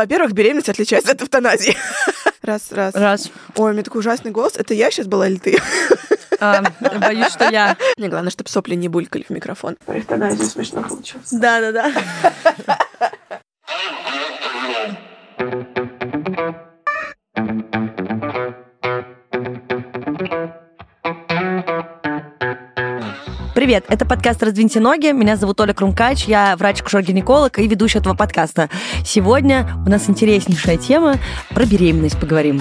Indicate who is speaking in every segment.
Speaker 1: Во-первых, беременность отличается от эвтаназии. Раз, раз.
Speaker 2: Раз.
Speaker 1: Ой, у меня такой ужасный голос. Это я сейчас была или ты?
Speaker 2: А, боюсь, что я.
Speaker 1: Мне главное, чтобы сопли не булькали в микрофон. Про эвтаназию смешно получилось.
Speaker 2: Да-да-да. Привет, это подкаст «Раздвиньте ноги». Меня зовут Оля Крумкач, я врач-кушер-гинеколог и ведущая этого подкаста. Сегодня у нас интереснейшая тема про беременность поговорим.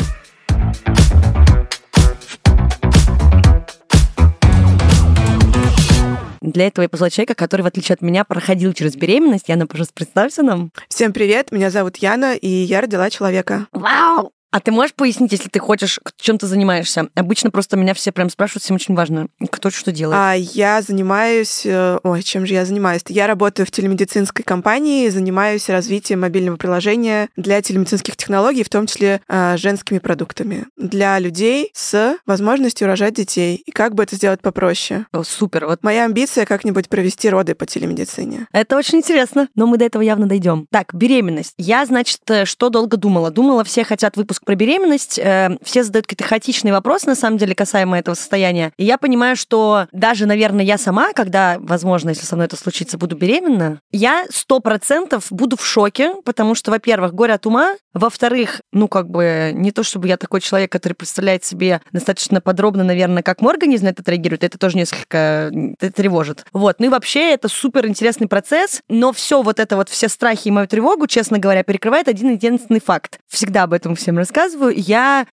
Speaker 2: Для этого я позвала человека, который, в отличие от меня, проходил через беременность. Яна, пожалуйста, представься нам.
Speaker 1: Всем привет, меня зовут Яна, и я родила человека.
Speaker 2: Вау! А ты можешь пояснить, если ты хочешь, чем ты занимаешься? Обычно просто меня все прям спрашивают, всем очень важно, кто что делает.
Speaker 1: А я занимаюсь... э, Ой, чем же я занимаюсь? Я работаю в телемедицинской компании, занимаюсь развитием мобильного приложения для телемедицинских технологий, в том числе э, женскими продуктами, для людей с возможностью рожать детей. И как бы это сделать попроще?
Speaker 2: О, супер, вот
Speaker 1: Моя амбиция как-нибудь провести роды по телемедицине.
Speaker 2: Это очень интересно, но мы до этого явно дойдем. Так, беременность. Я, значит, э, что долго думала? Думала, все хотят выпуск про беременность, э, все задают какие-то хаотичные вопросы, на самом деле, касаемо этого состояния. И я понимаю, что даже, наверное, я сама, когда, возможно, если со мной это случится, буду беременна, я сто процентов буду в шоке, потому что, во-первых, горе от ума, во-вторых, ну, как бы, не то чтобы я такой человек, который представляет себе достаточно подробно, наверное, как мой организм на это отреагирует, это тоже несколько это тревожит. Вот, ну и вообще это супер интересный процесс, но все вот это вот, все страхи и мою тревогу, честно говоря, перекрывает один единственный факт. Всегда об этом всем рассказываю. Я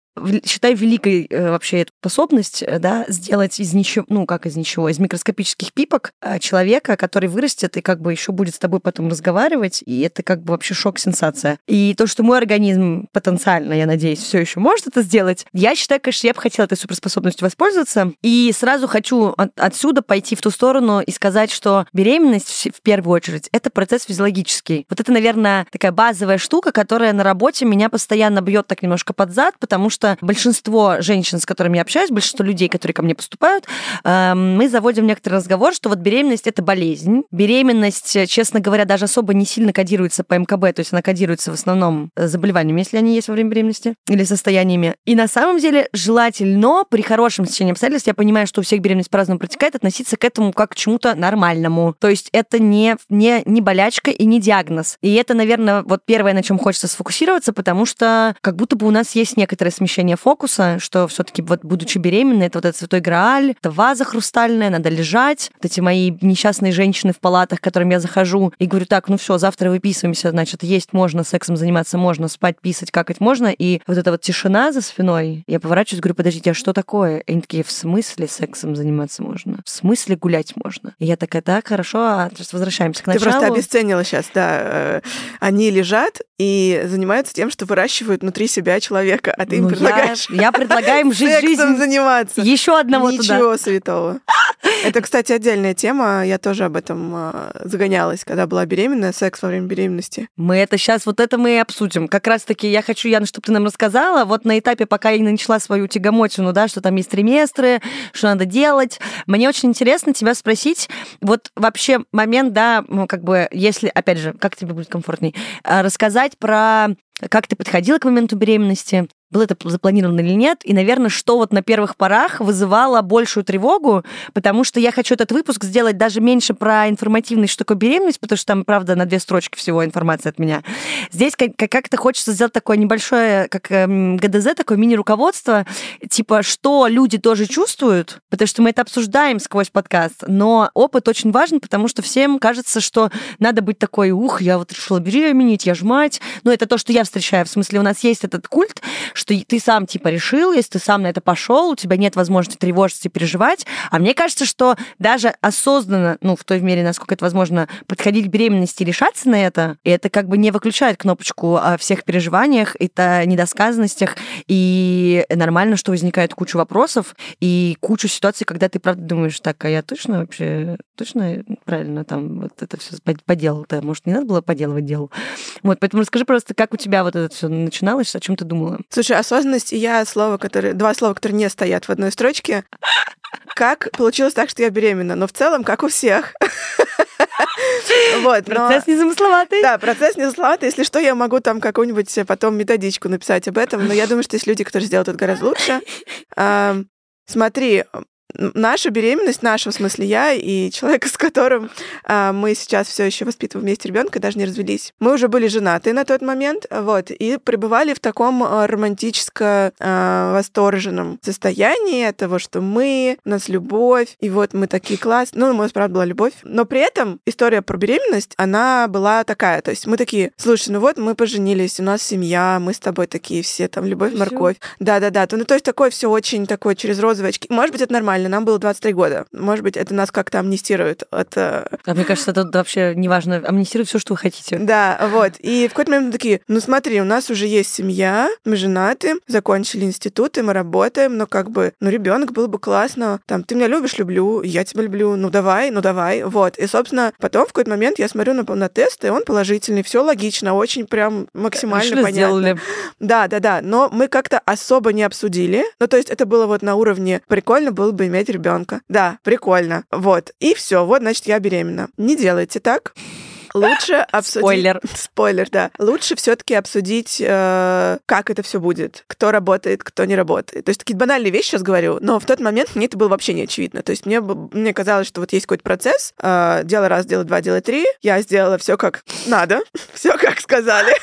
Speaker 2: считаю великой э, вообще эту способность, э, да, сделать из ничего, ну как из ничего, из микроскопических пипок э, человека, который вырастет и как бы еще будет с тобой потом разговаривать, и это как бы вообще шок-сенсация. И то, что мой организм потенциально, я надеюсь, все еще может это сделать, я считаю, конечно, я бы хотела этой суперспособностью воспользоваться. И сразу хочу от- отсюда пойти в ту сторону и сказать, что беременность в первую очередь это процесс физиологический. Вот это, наверное, такая базовая штука, которая на работе меня постоянно бьет так немножко под зад, потому что большинство женщин, с которыми я общаюсь, большинство людей, которые ко мне поступают, эм, мы заводим некоторый разговор, что вот беременность это болезнь. Беременность, честно говоря, даже особо не сильно кодируется по МКБ, то есть она кодируется в основном э, заболеваниями, если они есть во время беременности, или состояниями. И на самом деле желательно при хорошем стечении обстоятельств, я понимаю, что у всех беременность по-разному протекает, относиться к этому как к чему-то нормальному. То есть это не, не, не болячка и не диагноз. И это, наверное, вот первое, на чем хочется сфокусироваться, потому что как будто бы у нас есть некоторое смещение фокуса, что все-таки вот будучи беременной, это вот этот святой грааль, это ваза хрустальная, надо лежать. Вот эти мои несчастные женщины в палатах, к которым я захожу и говорю, так, ну все, завтра выписываемся, значит, есть можно, сексом заниматься можно, спать, писать, какать можно. И вот эта вот тишина за спиной, я поворачиваюсь, говорю, подождите, а что такое? И они такие, в смысле сексом заниматься можно? В смысле гулять можно? И я такая, так, хорошо, а сейчас возвращаемся к
Speaker 1: Ты
Speaker 2: началу.
Speaker 1: просто обесценила сейчас, да. э, Они лежат и занимаются тем, что выращивают внутри себя человека, а ты им
Speaker 2: Ну,
Speaker 1: предлагаешь
Speaker 2: Я, предлагаю им жить
Speaker 1: сексом
Speaker 2: жизнь
Speaker 1: заниматься.
Speaker 2: еще одного туда.
Speaker 1: Ничего святого. Это, кстати, отдельная тема. Я тоже об этом э, загонялась, когда была беременная, секс во время беременности.
Speaker 2: Мы это сейчас, вот это мы и обсудим. Как раз-таки я хочу, Яна, чтобы ты нам рассказала, вот на этапе, пока я не начала свою тягомотину, да, что там есть триместры, что надо делать. Мне очень интересно тебя спросить, вот вообще момент, да, ну, как бы, если, опять же, как тебе будет комфортней, а, рассказать про как ты подходила к моменту беременности, было это запланировано или нет, и, наверное, что вот на первых порах вызывало большую тревогу, потому что я хочу этот выпуск сделать даже меньше про информативность, что такое беременность, потому что там, правда, на две строчки всего информации от меня. Здесь как- как- как-то хочется сделать такое небольшое, как эм, ГДЗ, такое мини-руководство, типа, что люди тоже чувствуют, потому что мы это обсуждаем сквозь подкаст, но опыт очень важен, потому что всем кажется, что надо быть такой, ух, я вот решила беременеть, я ж мать. Ну, это то, что я встречаю. В смысле, у нас есть этот культ, что ты сам типа решил, если ты сам на это пошел, у тебя нет возможности тревожиться и переживать. А мне кажется, что даже осознанно, ну, в той мере, насколько это возможно, подходить к беременности и решаться на это, и это как бы не выключает кнопочку о всех переживаниях, это недосказанностях, и нормально, что возникает куча вопросов и кучу ситуаций, когда ты правда думаешь, так, а я точно вообще, точно правильно там вот это все поделал-то, может, не надо было поделывать дело. Вот, поэтому расскажи просто, как у тебя вот это все начиналось, о чем ты думала?
Speaker 1: Слушай, осознанность и я слово, которые, два слова, которые не стоят в одной строчке. Как получилось так, что я беременна? Но в целом, как у всех. Вот,
Speaker 2: Процесс незамысловатый.
Speaker 1: Да, процесс незамысловатый. Если что, я могу там какую-нибудь потом методичку написать об этом, но я думаю, что есть люди, которые сделают это гораздо лучше. Смотри, наша беременность, наша, в смысле я и человек, с которым а, мы сейчас все еще воспитываем вместе ребенка, даже не развелись. Мы уже были женаты на тот момент, вот, и пребывали в таком а, романтическо а, восторженном состоянии того, что мы, у нас любовь, и вот мы такие классные. Ну, у нас, правда, была любовь. Но при этом история про беременность, она была такая. То есть мы такие, слушай, ну вот мы поженились, у нас семья, мы с тобой такие все, там, любовь, морковь. Да-да-да. Ну, то есть такое все очень такое через розовые очки. Может быть, это нормально нормально, нам было 23 года. Может быть, это нас как-то амнистирует от... Э,
Speaker 2: а мне кажется, это вообще неважно. Амнистирует все, что вы хотите.
Speaker 1: Да, вот. И в какой-то момент мы такие, ну смотри, у нас уже есть семья, мы женаты, закончили институты, мы работаем, но как бы, ну ребенок было бы классно. Там, ты меня любишь, люблю, я тебя люблю, ну давай, ну давай. Вот. И, собственно, потом в какой-то момент я смотрю на, на тест, и он положительный, все логично, очень прям максимально Решили, понятно. Сделали. Да, да, да. Но мы как-то особо не обсудили. Ну, то есть это было вот на уровне прикольно было бы иметь ребенка. Да, прикольно. Вот. И все, вот, значит, я беременна. Не делайте так лучше обсудить...
Speaker 2: Спойлер.
Speaker 1: Спойлер, да. Лучше все таки обсудить, э, как это все будет, кто работает, кто не работает. То есть такие банальные вещи сейчас говорю, но в тот момент мне это было вообще не очевидно. То есть мне, мне казалось, что вот есть какой-то процесс, э, дело раз, дело два, дело три, я сделала все как надо, все как сказали.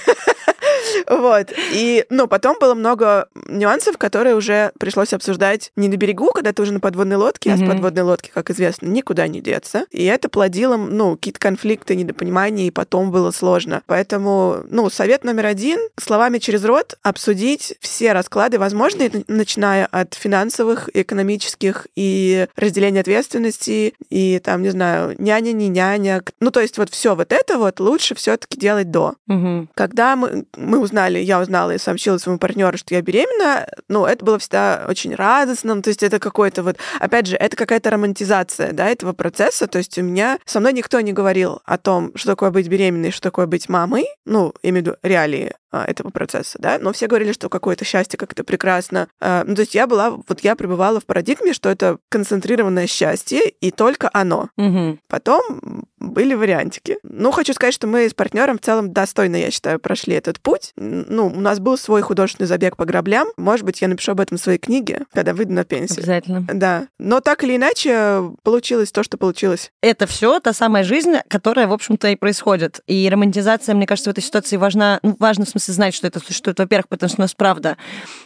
Speaker 1: Вот. И, ну, потом было много нюансов, которые уже пришлось обсуждать не на берегу, когда ты уже на подводной лодке, mm-hmm. а с подводной лодки, как известно, никуда не деться. И это плодило, ну, какие-то конфликты, недопонимания, и потом было сложно. Поэтому, ну, совет номер один — словами через рот обсудить все расклады возможные, начиная от финансовых, экономических и разделения ответственности, и там, не знаю, няня, не няня. Ну, то есть вот все вот это вот лучше все таки делать до.
Speaker 2: Угу.
Speaker 1: Когда мы, мы узнали, я узнала и сообщила своему партнеру, что я беременна, ну, это было всегда очень радостно, ну, то есть это какой-то вот, опять же, это какая-то романтизация, да, этого процесса, то есть у меня, со мной никто не говорил о том, что такое быть беременной, что такое быть мамой, ну, имею в виду реалии а, этого процесса, да, но все говорили, что какое-то счастье, как это прекрасно. А, ну, то есть я была, вот я пребывала в парадигме, что это концентрированное счастье, и только оно.
Speaker 2: Угу.
Speaker 1: Потом были вариантики. Ну, хочу сказать, что мы с партнером в целом достойно, я считаю, прошли этот путь. Ну, у нас был свой художественный забег по граблям. Может быть, я напишу об этом в своей книге, когда выйду на пенсию.
Speaker 2: Обязательно.
Speaker 1: Да. Но так или иначе, получилось то, что получилось.
Speaker 2: Это все та самая жизнь, которая, в общем-то, и происходит. И романтизация, мне кажется, в этой ситуации важна, ну, важно в смысле знать, что это существует, во-первых, потому что у нас, правда,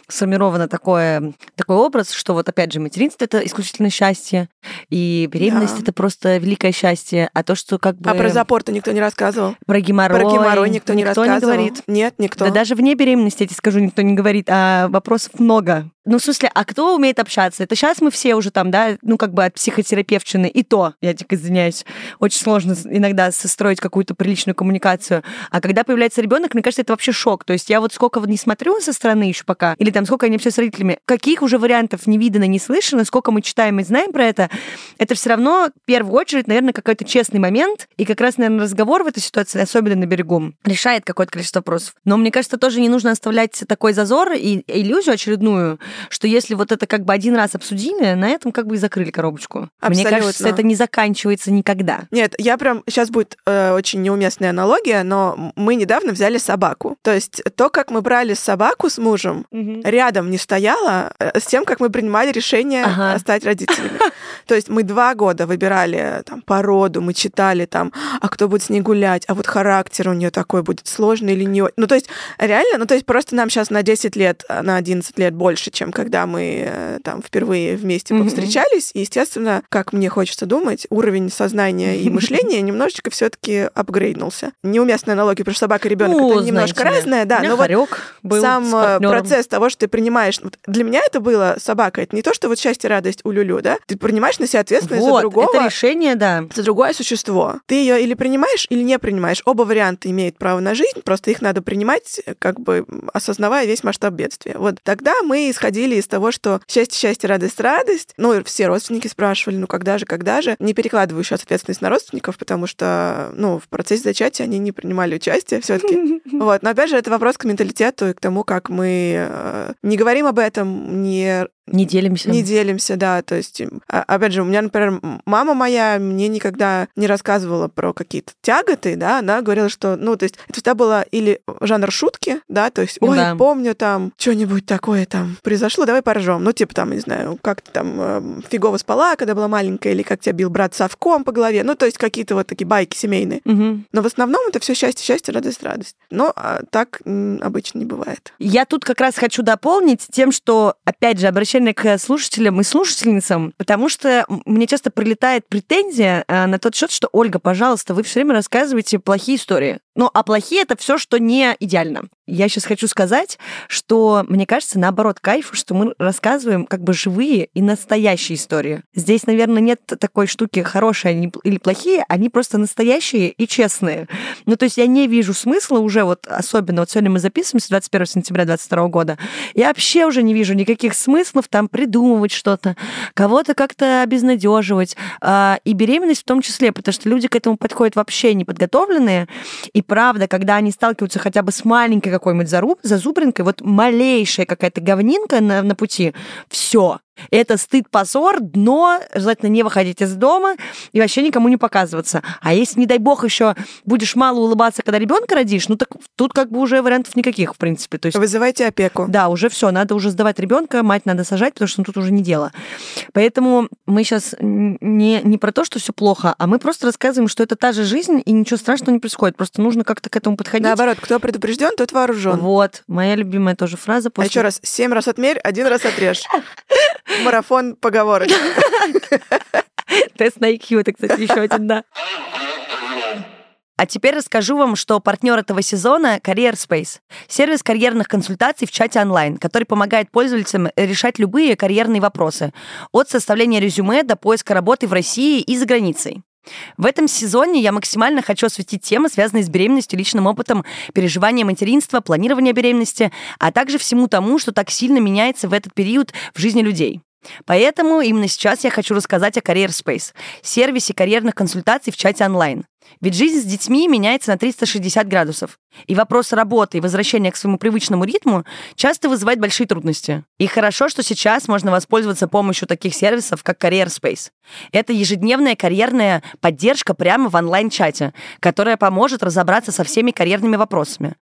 Speaker 2: сформировано такое, такой образ, что вот, опять же, материнство — это исключительно счастье, и беременность да. — это просто великое счастье, а то, что как бы...
Speaker 1: А про запор-то никто не рассказывал?
Speaker 2: Про геморрой?
Speaker 1: Про геморрой никто, никто не рассказывал?
Speaker 2: не говорит.
Speaker 1: Нет, никто.
Speaker 2: Да даже вне беременности, я тебе скажу, никто не говорит, а вопросов много. Ну, в смысле, а кто умеет общаться? Это сейчас мы все уже там, да, ну, как бы от психотерапевтчины. И то, я дико извиняюсь, очень сложно иногда состроить какую-то приличную коммуникацию. А когда появляется ребенок, мне кажется, это вообще шок. То есть я вот сколько не смотрю со стороны еще пока, или там сколько они общаются с родителями, каких уже вариантов не видано, не слышно, сколько мы читаем и знаем про это, это все равно в первую очередь, наверное, какой-то честный момент. И как раз, наверное, разговор в этой ситуации, особенно на берегу, решает какое-то количество вопросов. Но мне кажется, тоже не нужно оставлять такой зазор и иллюзию очередную, что если вот это как бы один раз обсудили, на этом как бы и закрыли коробочку. Абсолютно. Мне кажется, это не заканчивается никогда.
Speaker 1: Нет, я прям... Сейчас будет э, очень неуместная аналогия, но мы недавно взяли собаку. То есть то, как мы брали собаку с мужем, угу. рядом не стояло э, с тем, как мы принимали решение ага. стать родителями. То есть мы два года выбирали там породу, мы читали там, а кто будет с ней гулять, а вот характер у нее такой будет сложный или не... Ну, то есть реально, ну, то есть просто нам сейчас на 10 лет, на 11 лет больше, чем когда мы э, там впервые вместе mm-hmm. повстречались. И, естественно, как мне хочется думать, уровень сознания и мышления немножечко все-таки апгрейднулся. Неуместная аналогия, потому что собака и ребенок ну, это немножко разное, да. Но вот
Speaker 2: был
Speaker 1: сам э, процесс того, что ты принимаешь. Вот для меня это было собака. Это не то, что вот счастье, радость у люлю, да? Ты принимаешь на себя ответственность
Speaker 2: вот,
Speaker 1: за другого.
Speaker 2: Это решение, да.
Speaker 1: За другое существо. Ты ее или принимаешь, или не принимаешь. Оба варианта имеют право на жизнь, просто их надо принимать, как бы осознавая весь масштаб бедствия. Вот тогда мы исходили из того, что счастье, счастье, радость, радость. Ну, все родственники спрашивали, ну, когда же, когда же. Не перекладываю сейчас ответственность на родственников, потому что, ну, в процессе зачатия они не принимали участие все таки Вот. Но, опять же, это вопрос к менталитету и к тому, как мы э, не говорим об этом, не
Speaker 2: Не делимся.
Speaker 1: Не делимся, да. То есть, а, опять же, у меня, например, мама моя мне никогда не рассказывала про какие-то тяготы, да, она говорила, что, ну, то есть, это всегда было или жанр шутки, да, то есть, ой, да. помню там, что-нибудь такое там произошло, давай поржем. Ну, типа там, не знаю, как ты там э, фигово спала, когда была маленькая, или как тебя бил брат совком по голове. Ну, то есть, какие-то вот такие байки семейные.
Speaker 2: Угу.
Speaker 1: Но в основном это все счастье, счастье, радость, радость. Но а, так обычно не бывает.
Speaker 2: Я тут как раз хочу дополнить тем, что, опять же, обращение к слушателям и слушательницам, потому что мне часто прилетает претензия э, на тот счет, что Ольга, пожалуйста, вы все время рассказываете плохие истории. Ну, а плохие это все, что не идеально. Я сейчас хочу сказать, что мне кажется, наоборот, кайф, что мы рассказываем как бы живые и настоящие истории. Здесь, наверное, нет такой штуки хорошие или плохие, они просто настоящие и честные. Ну, то есть я не вижу смысла уже вот, особенно вот сегодня мы записываемся 21 сентября 2022 года, я вообще уже не вижу никаких смыслов там придумывать что-то, кого-то как-то обезнадеживать. А, и беременность в том числе, потому что люди к этому подходят вообще неподготовленные, и правда, когда они сталкиваются хотя бы с маленькой какой-нибудь заруб, зазубринкой, вот малейшая какая-то говнинка на, на пути, все, это стыд, позор, дно, желательно не выходить из дома и вообще никому не показываться. А если, не дай бог, еще будешь мало улыбаться, когда ребенка родишь, ну так тут как бы уже вариантов никаких, в принципе. То есть,
Speaker 1: Вызывайте опеку.
Speaker 2: Да, уже все, надо уже сдавать ребенка, мать надо сажать, потому что ну, тут уже не дело. Поэтому мы сейчас не, не про то, что все плохо, а мы просто рассказываем, что это та же жизнь, и ничего страшного не происходит. Просто нужно как-то к этому подходить.
Speaker 1: Наоборот, кто предупрежден, тот вооружен.
Speaker 2: Вот, моя любимая тоже фраза.
Speaker 1: После... А еще раз, семь раз отмерь, один раз отрежь. Марафон поговорок.
Speaker 2: Тест на IQ, это, кстати, еще один, да. А теперь расскажу вам, что партнер этого сезона — Career Space. Сервис карьерных консультаций в чате онлайн, который помогает пользователям решать любые карьерные вопросы. От составления резюме до поиска работы в России и за границей. В этом сезоне я максимально хочу осветить темы, связанные с беременностью, личным опытом, переживанием материнства, планирования беременности, а также всему тому, что так сильно меняется в этот период в жизни людей. Поэтому именно сейчас я хочу рассказать о Career Space, сервисе карьерных консультаций в чате онлайн. Ведь жизнь с детьми меняется на 360 градусов. И вопрос работы и возвращения к своему привычному ритму часто вызывает большие трудности. И хорошо, что сейчас можно воспользоваться помощью таких сервисов, как Career Space. Это ежедневная карьерная поддержка прямо в онлайн-чате, которая поможет разобраться со всеми карьерными вопросами.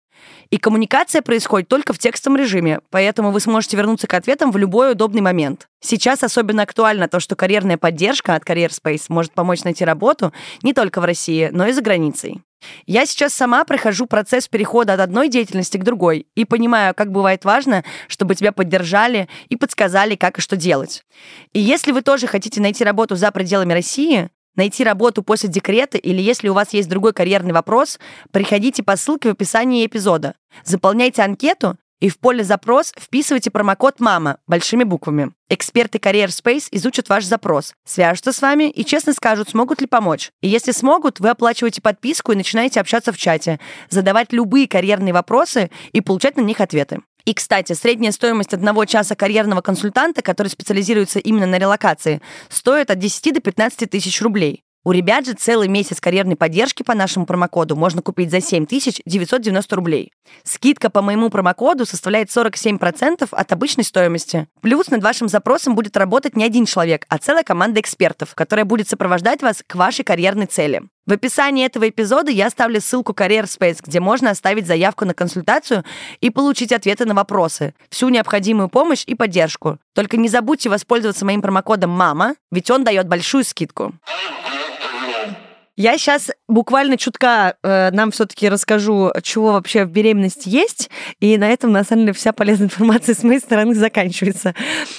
Speaker 2: И коммуникация происходит только в текстовом режиме, поэтому вы сможете вернуться к ответам в любой удобный момент. Сейчас особенно актуально то, что карьерная поддержка от Career Space может помочь найти работу не только в России, но и за границей. Я сейчас сама прохожу процесс перехода от одной деятельности к другой и понимаю, как бывает важно, чтобы тебя поддержали и подсказали, как и что делать. И если вы тоже хотите найти работу за пределами России, найти работу после декрета или если у вас есть другой карьерный вопрос, приходите по ссылке в описании эпизода. Заполняйте анкету и в поле «Запрос» вписывайте промокод «МАМА» большими буквами. Эксперты Career Space изучат ваш запрос, свяжутся с вами и честно скажут, смогут ли помочь. И если смогут, вы оплачиваете подписку и начинаете общаться в чате, задавать любые карьерные вопросы и получать на них ответы. И, кстати, средняя стоимость одного часа карьерного консультанта, который специализируется именно на релокации, стоит от 10 до 15 тысяч рублей. У ребят же целый месяц карьерной поддержки по нашему промокоду можно купить за 7990 рублей. Скидка по моему промокоду составляет 47% от обычной стоимости. Плюс над вашим запросом будет работать не один человек, а целая команда экспертов, которая будет сопровождать вас к вашей карьерной цели. В описании этого эпизода я оставлю ссылку Career Space, где можно оставить заявку на консультацию и получить ответы на вопросы, всю необходимую помощь и поддержку. Только не забудьте воспользоваться моим промокодом «МАМА», ведь он дает большую скидку. Я сейчас буквально чутка э, нам все-таки расскажу, чего вообще в беременности есть, и на этом, на самом деле, вся полезная информация с моей стороны заканчивается.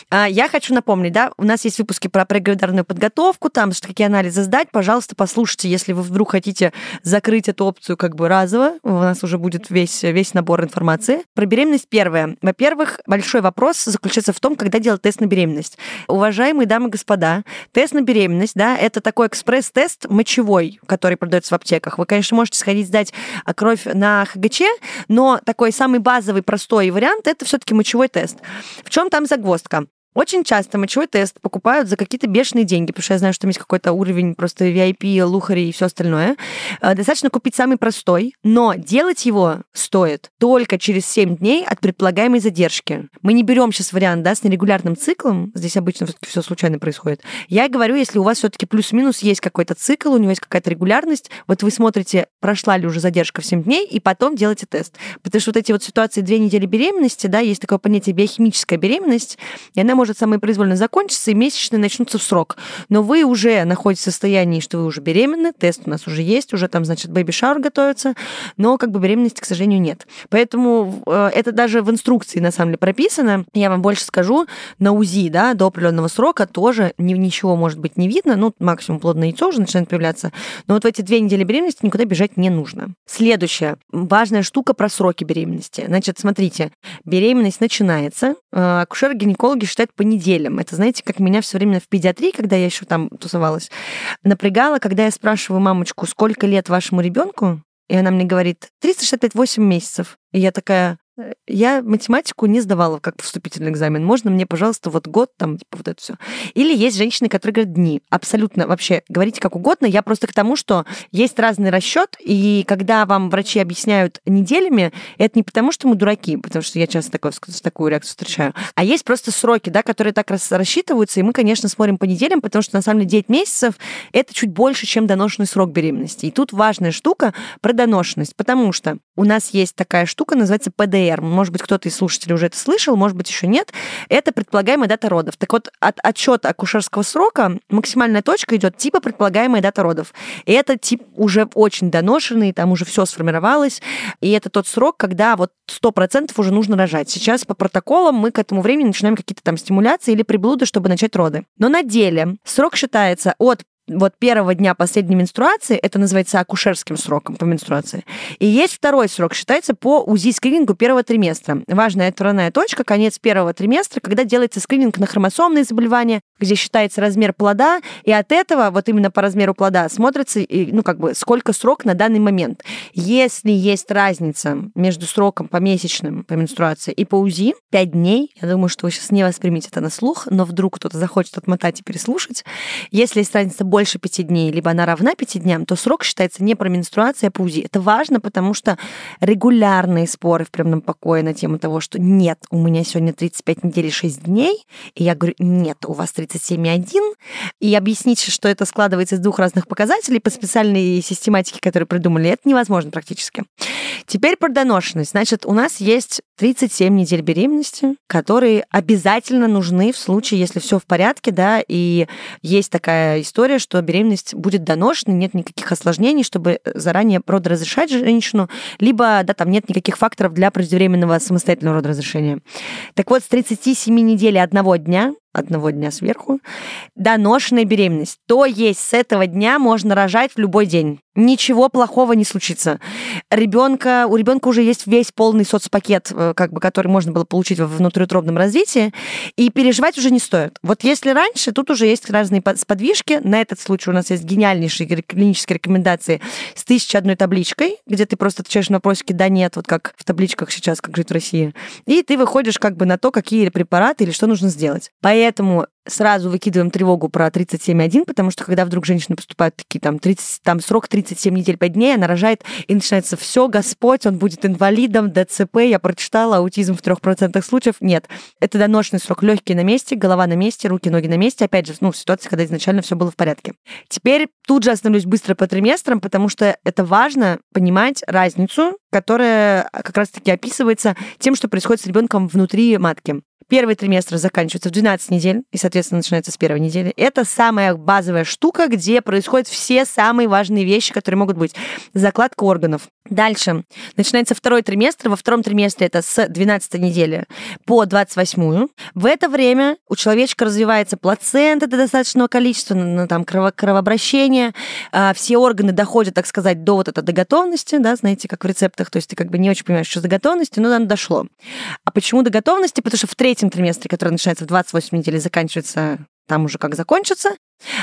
Speaker 2: А, я хочу напомнить, да, у нас есть выпуски про преградарную подготовку, там, что какие анализы сдать, пожалуйста, послушайте, если вы вдруг хотите закрыть эту опцию как бы разово, у нас уже будет весь, весь набор информации. Про беременность первое. Во-первых, большой вопрос заключается в том, когда делать тест на беременность. Уважаемые дамы и господа, тест на беременность, да, это такой экспресс-тест мочевой, кровь, который продается в аптеках. Вы, конечно, можете сходить сдать а, кровь на ХГЧ, но такой самый базовый, простой вариант – это все-таки мочевой тест. В чем там загвоздка? Очень часто мочевой тест покупают за какие-то бешеные деньги, потому что я знаю, что там есть какой-то уровень просто VIP, лухари и все остальное. Э, достаточно купить самый простой, но делать его стоит только через 7 дней от предполагаемой задержки. Мы не берем сейчас вариант, да, с нерегулярным циклом, здесь обычно все-таки все случайно происходит. Я говорю, если у вас все-таки плюс-минус есть какой-то цикл, у него есть какая-то регулярность, вот вы смотрите, прошла ли уже задержка в 7 дней, и потом делаете тест. Потому что вот эти вот ситуации две недели беременности, да, есть такое понятие биохимическая беременность, и она может самопроизвольно закончиться, и месячные начнутся в срок. Но вы уже находитесь в состоянии, что вы уже беременны, тест у нас уже есть, уже там, значит, бэби-шаур готовится, но как бы беременности, к сожалению, нет. Поэтому э, это даже в инструкции, на самом деле, прописано. Я вам больше скажу, на УЗИ, да, до определенного срока тоже ничего, может быть, не видно, ну, максимум плодное яйцо уже начинает появляться, но вот в эти две недели беременности никуда бежать не нужно. Следующая важная штука про сроки беременности. Значит, смотрите, беременность начинается, э, акушеры-гинекологи считают по неделям. Это, знаете, как меня все время в педиатрии, когда я еще там тусовалась, напрягало, когда я спрашиваю мамочку, сколько лет вашему ребенку, и она мне говорит, 365 месяцев. И я такая, я математику не сдавала как вступительный экзамен. Можно мне, пожалуйста, вот год, там, типа, вот это все. Или есть женщины, которые говорят дни. Абсолютно вообще говорите как угодно. Я просто к тому, что есть разный расчет, и когда вам врачи объясняют неделями, это не потому, что мы дураки, потому что я часто такое, такую реакцию встречаю, а есть просто сроки, да, которые так рассчитываются, и мы, конечно, смотрим по неделям, потому что, на самом деле, 9 месяцев — это чуть больше, чем доношенный срок беременности. И тут важная штука про доношенность, потому что у нас есть такая штука, называется ПДР, ПДР, может быть, кто-то из слушателей уже это слышал, может быть, еще нет, это предполагаемая дата родов. Так вот, от отчета акушерского срока максимальная точка идет типа предполагаемая дата родов. И это тип уже очень доношенный, там уже все сформировалось, и это тот срок, когда вот 100% уже нужно рожать. Сейчас по протоколам мы к этому времени начинаем какие-то там стимуляции или приблуды, чтобы начать роды. Но на деле срок считается от вот первого дня последней менструации, это называется акушерским сроком по менструации. И есть второй срок, считается по УЗИ-скринингу первого триместра. Важная отправная точка, конец первого триместра, когда делается скрининг на хромосомные заболевания, где считается размер плода, и от этого, вот именно по размеру плода, смотрится, ну, как бы, сколько срок на данный момент. Если есть разница между сроком по месячным, по менструации и по УЗИ, 5 дней, я думаю, что вы сейчас не воспримете это на слух, но вдруг кто-то захочет отмотать и переслушать, если есть разница больше пяти дней, либо она равна пяти дням, то срок считается не про менструацию, а по УЗИ. Это важно, потому что регулярные споры в приемном покое на тему того, что нет, у меня сегодня 35 недель и 6 дней, и я говорю, нет, у вас 37,1, и объяснить, что это складывается из двух разных показателей по специальной систематике, которую придумали, это невозможно практически. Теперь про доношенность. Значит, у нас есть 37 недель беременности, которые обязательно нужны в случае, если все в порядке, да, и есть такая история, что беременность будет доношенной, нет никаких осложнений, чтобы заранее родоразрешать женщину, либо, да, там нет никаких факторов для преждевременного самостоятельного родоразрешения. Так вот, с 37 недель и одного дня одного дня сверху, доношенная беременность. То есть с этого дня можно рожать в любой день. Ничего плохого не случится. Ребенка, у ребенка уже есть весь полный соцпакет, э, как бы, который можно было получить в внутриутробном развитии, и переживать уже не стоит. Вот если раньше, тут уже есть разные сподвижки. На этот случай у нас есть гениальнейшие клинические рекомендации с тысяча одной табличкой, где ты просто отвечаешь на вопросики «да», «нет», вот как в табличках сейчас, как жить в России. И ты выходишь как бы на то, какие препараты или что нужно сделать. Поэтому Поэтому сразу выкидываем тревогу про 37.1, потому что когда вдруг женщина поступает такие там, 30, там срок 37 недель 5 дней, она рожает, и начинается все, Господь, он будет инвалидом, ДЦП, я прочитала, аутизм в 3% случаев. Нет, это доношенный срок, легкие на месте, голова на месте, руки, ноги на месте, опять же, ну, ситуации, когда изначально все было в порядке. Теперь тут же остановлюсь быстро по триместрам, потому что это важно понимать разницу, которая как раз-таки описывается тем, что происходит с ребенком внутри матки. Первый триместр заканчивается в 12 недель, и, соответственно, начинается с первой недели. Это самая базовая штука, где происходят все самые важные вещи, которые могут быть. Закладка органов. Дальше. Начинается второй триместр. Во втором триместре это с 12 недели по 28. В это время у человечка развивается плацента до достаточного количества, там крово кровообращение. А, все органы доходят, так сказать, до вот это до готовности, да, знаете, как в рецептах. То есть ты как бы не очень понимаешь, что за готовностью, но оно дошло. А почему до готовности? Потому что в третьем триместре, который начинается в 28 недель и заканчивается там уже как закончится,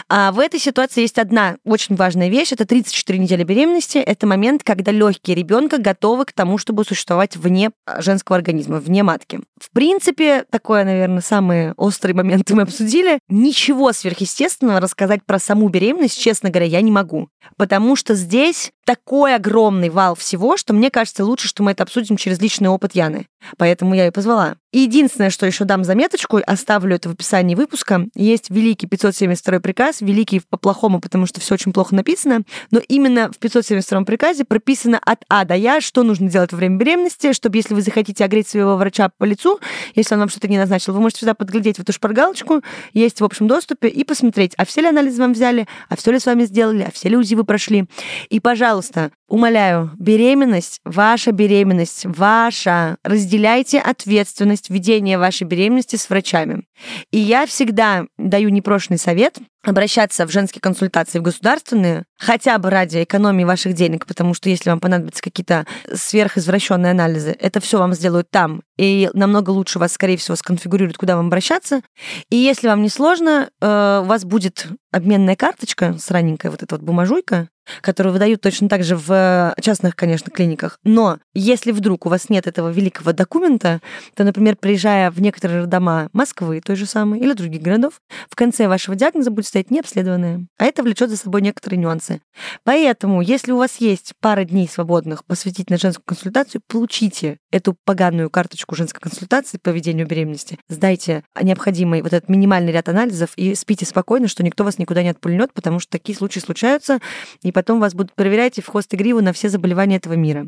Speaker 2: А в этой ситуации есть одна очень важная вещь. Это 34 недели беременности. Это момент, когда легкие ребенка готовы к тому, чтобы существовать вне а, женского организма, вне матки. В принципе, такое, наверное, самые острые моменты мы обсудили. Ничего сверхъестественного рассказать про саму беременность, честно говоря, я не могу. Потому что здесь такой огромный вал всего, что мне кажется, лучше, что мы это обсудим через личный опыт Яны. Поэтому я ее позвала. Единственное, что еще дам заметочку, оставлю это в описании выпуска, есть великий 572 приказ, великий по-плохому, потому что все очень плохо написано, но именно в 572 приказе прописано от А до Я, что нужно делать во время беременности, чтобы если вы захотите огреть своего врача по лицу, если он вам что-то не назначил, вы можете сюда подглядеть в эту шпаргалочку, есть в общем доступе, и посмотреть, а все ли анализы вам взяли, а все ли с вами сделали, а все ли УЗИ вы прошли. И, пожалуйста, умоляю, беременность, ваша беременность, ваша, разделяйте ответственность ведения вашей беременности с врачами. И я всегда даю непрошенный совет обращаться в женские консультации в государственные, хотя бы ради экономии ваших денег, потому что если вам понадобятся какие-то сверхизвращенные анализы, это все вам сделают там, и намного лучше вас, скорее всего, сконфигурируют, куда вам обращаться. И если вам не сложно, э, у вас будет обменная карточка с раненькая вот эта вот бумажуйка, которую выдают точно так же в частных, конечно, клиниках. Но если вдруг у вас нет этого великого документа, то, например, приезжая в некоторые дома Москвы, той же самой, или других городов, в конце вашего диагноза будет стоять необследованное. А это влечет за собой некоторые нюансы. Поэтому, если у вас есть пара дней свободных посвятить на женскую консультацию, получите эту поганую карточку женской консультации по ведению беременности, сдайте необходимый вот этот минимальный ряд анализов и спите спокойно, что никто вас никуда не отпульнет, потому что такие случаи случаются, и потом вас будут проверять и в хвост и гриву на все заболевания этого мира.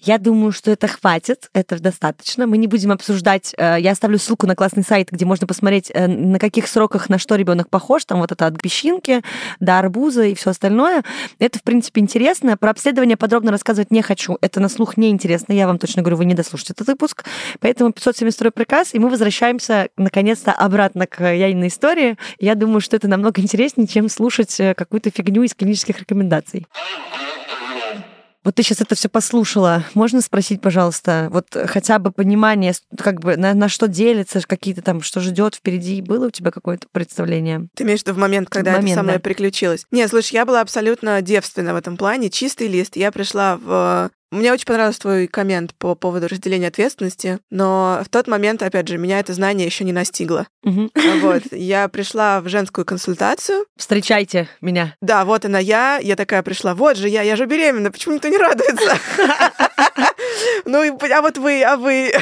Speaker 2: Я думаю, что это хватит, это достаточно. Мы не будем обсуждать. Э, я оставлю ссылку на классный сайт, где можно посмотреть, э, на каких сроках на что ребенок похож. Там вот это от песчинки до арбуза и все остальное. Это, в принципе, интересно. Про обследование подробно рассказывать не хочу. Это на слух неинтересно. Я вам точно говорю, вы не дослушаете этот выпуск. Поэтому 572 приказ, и мы возвращаемся наконец-то обратно к яйной истории. Я думаю, что это намного интереснее, чем слушать э, какую-то фигню из клинических рекомендаций. Вот ты сейчас это все послушала. Можно спросить, пожалуйста, вот хотя бы понимание, как бы на, на что делится, какие-то там, что ждет впереди, было у тебя какое-то представление?
Speaker 1: Ты имеешь в виду в момент, когда в момент, это самое да. приключилось? Нет, слушай, я была абсолютно девственна в этом плане, чистый лист. Я пришла в мне очень понравился твой коммент по поводу разделения ответственности, но в тот момент, опять же, меня это знание еще не настигло. Угу. Вот, я пришла в женскую консультацию.
Speaker 2: Встречайте меня.
Speaker 1: Да, вот она я. Я такая пришла, вот же я, я же беременна, почему никто не радуется? Ну, а вот вы, а вы...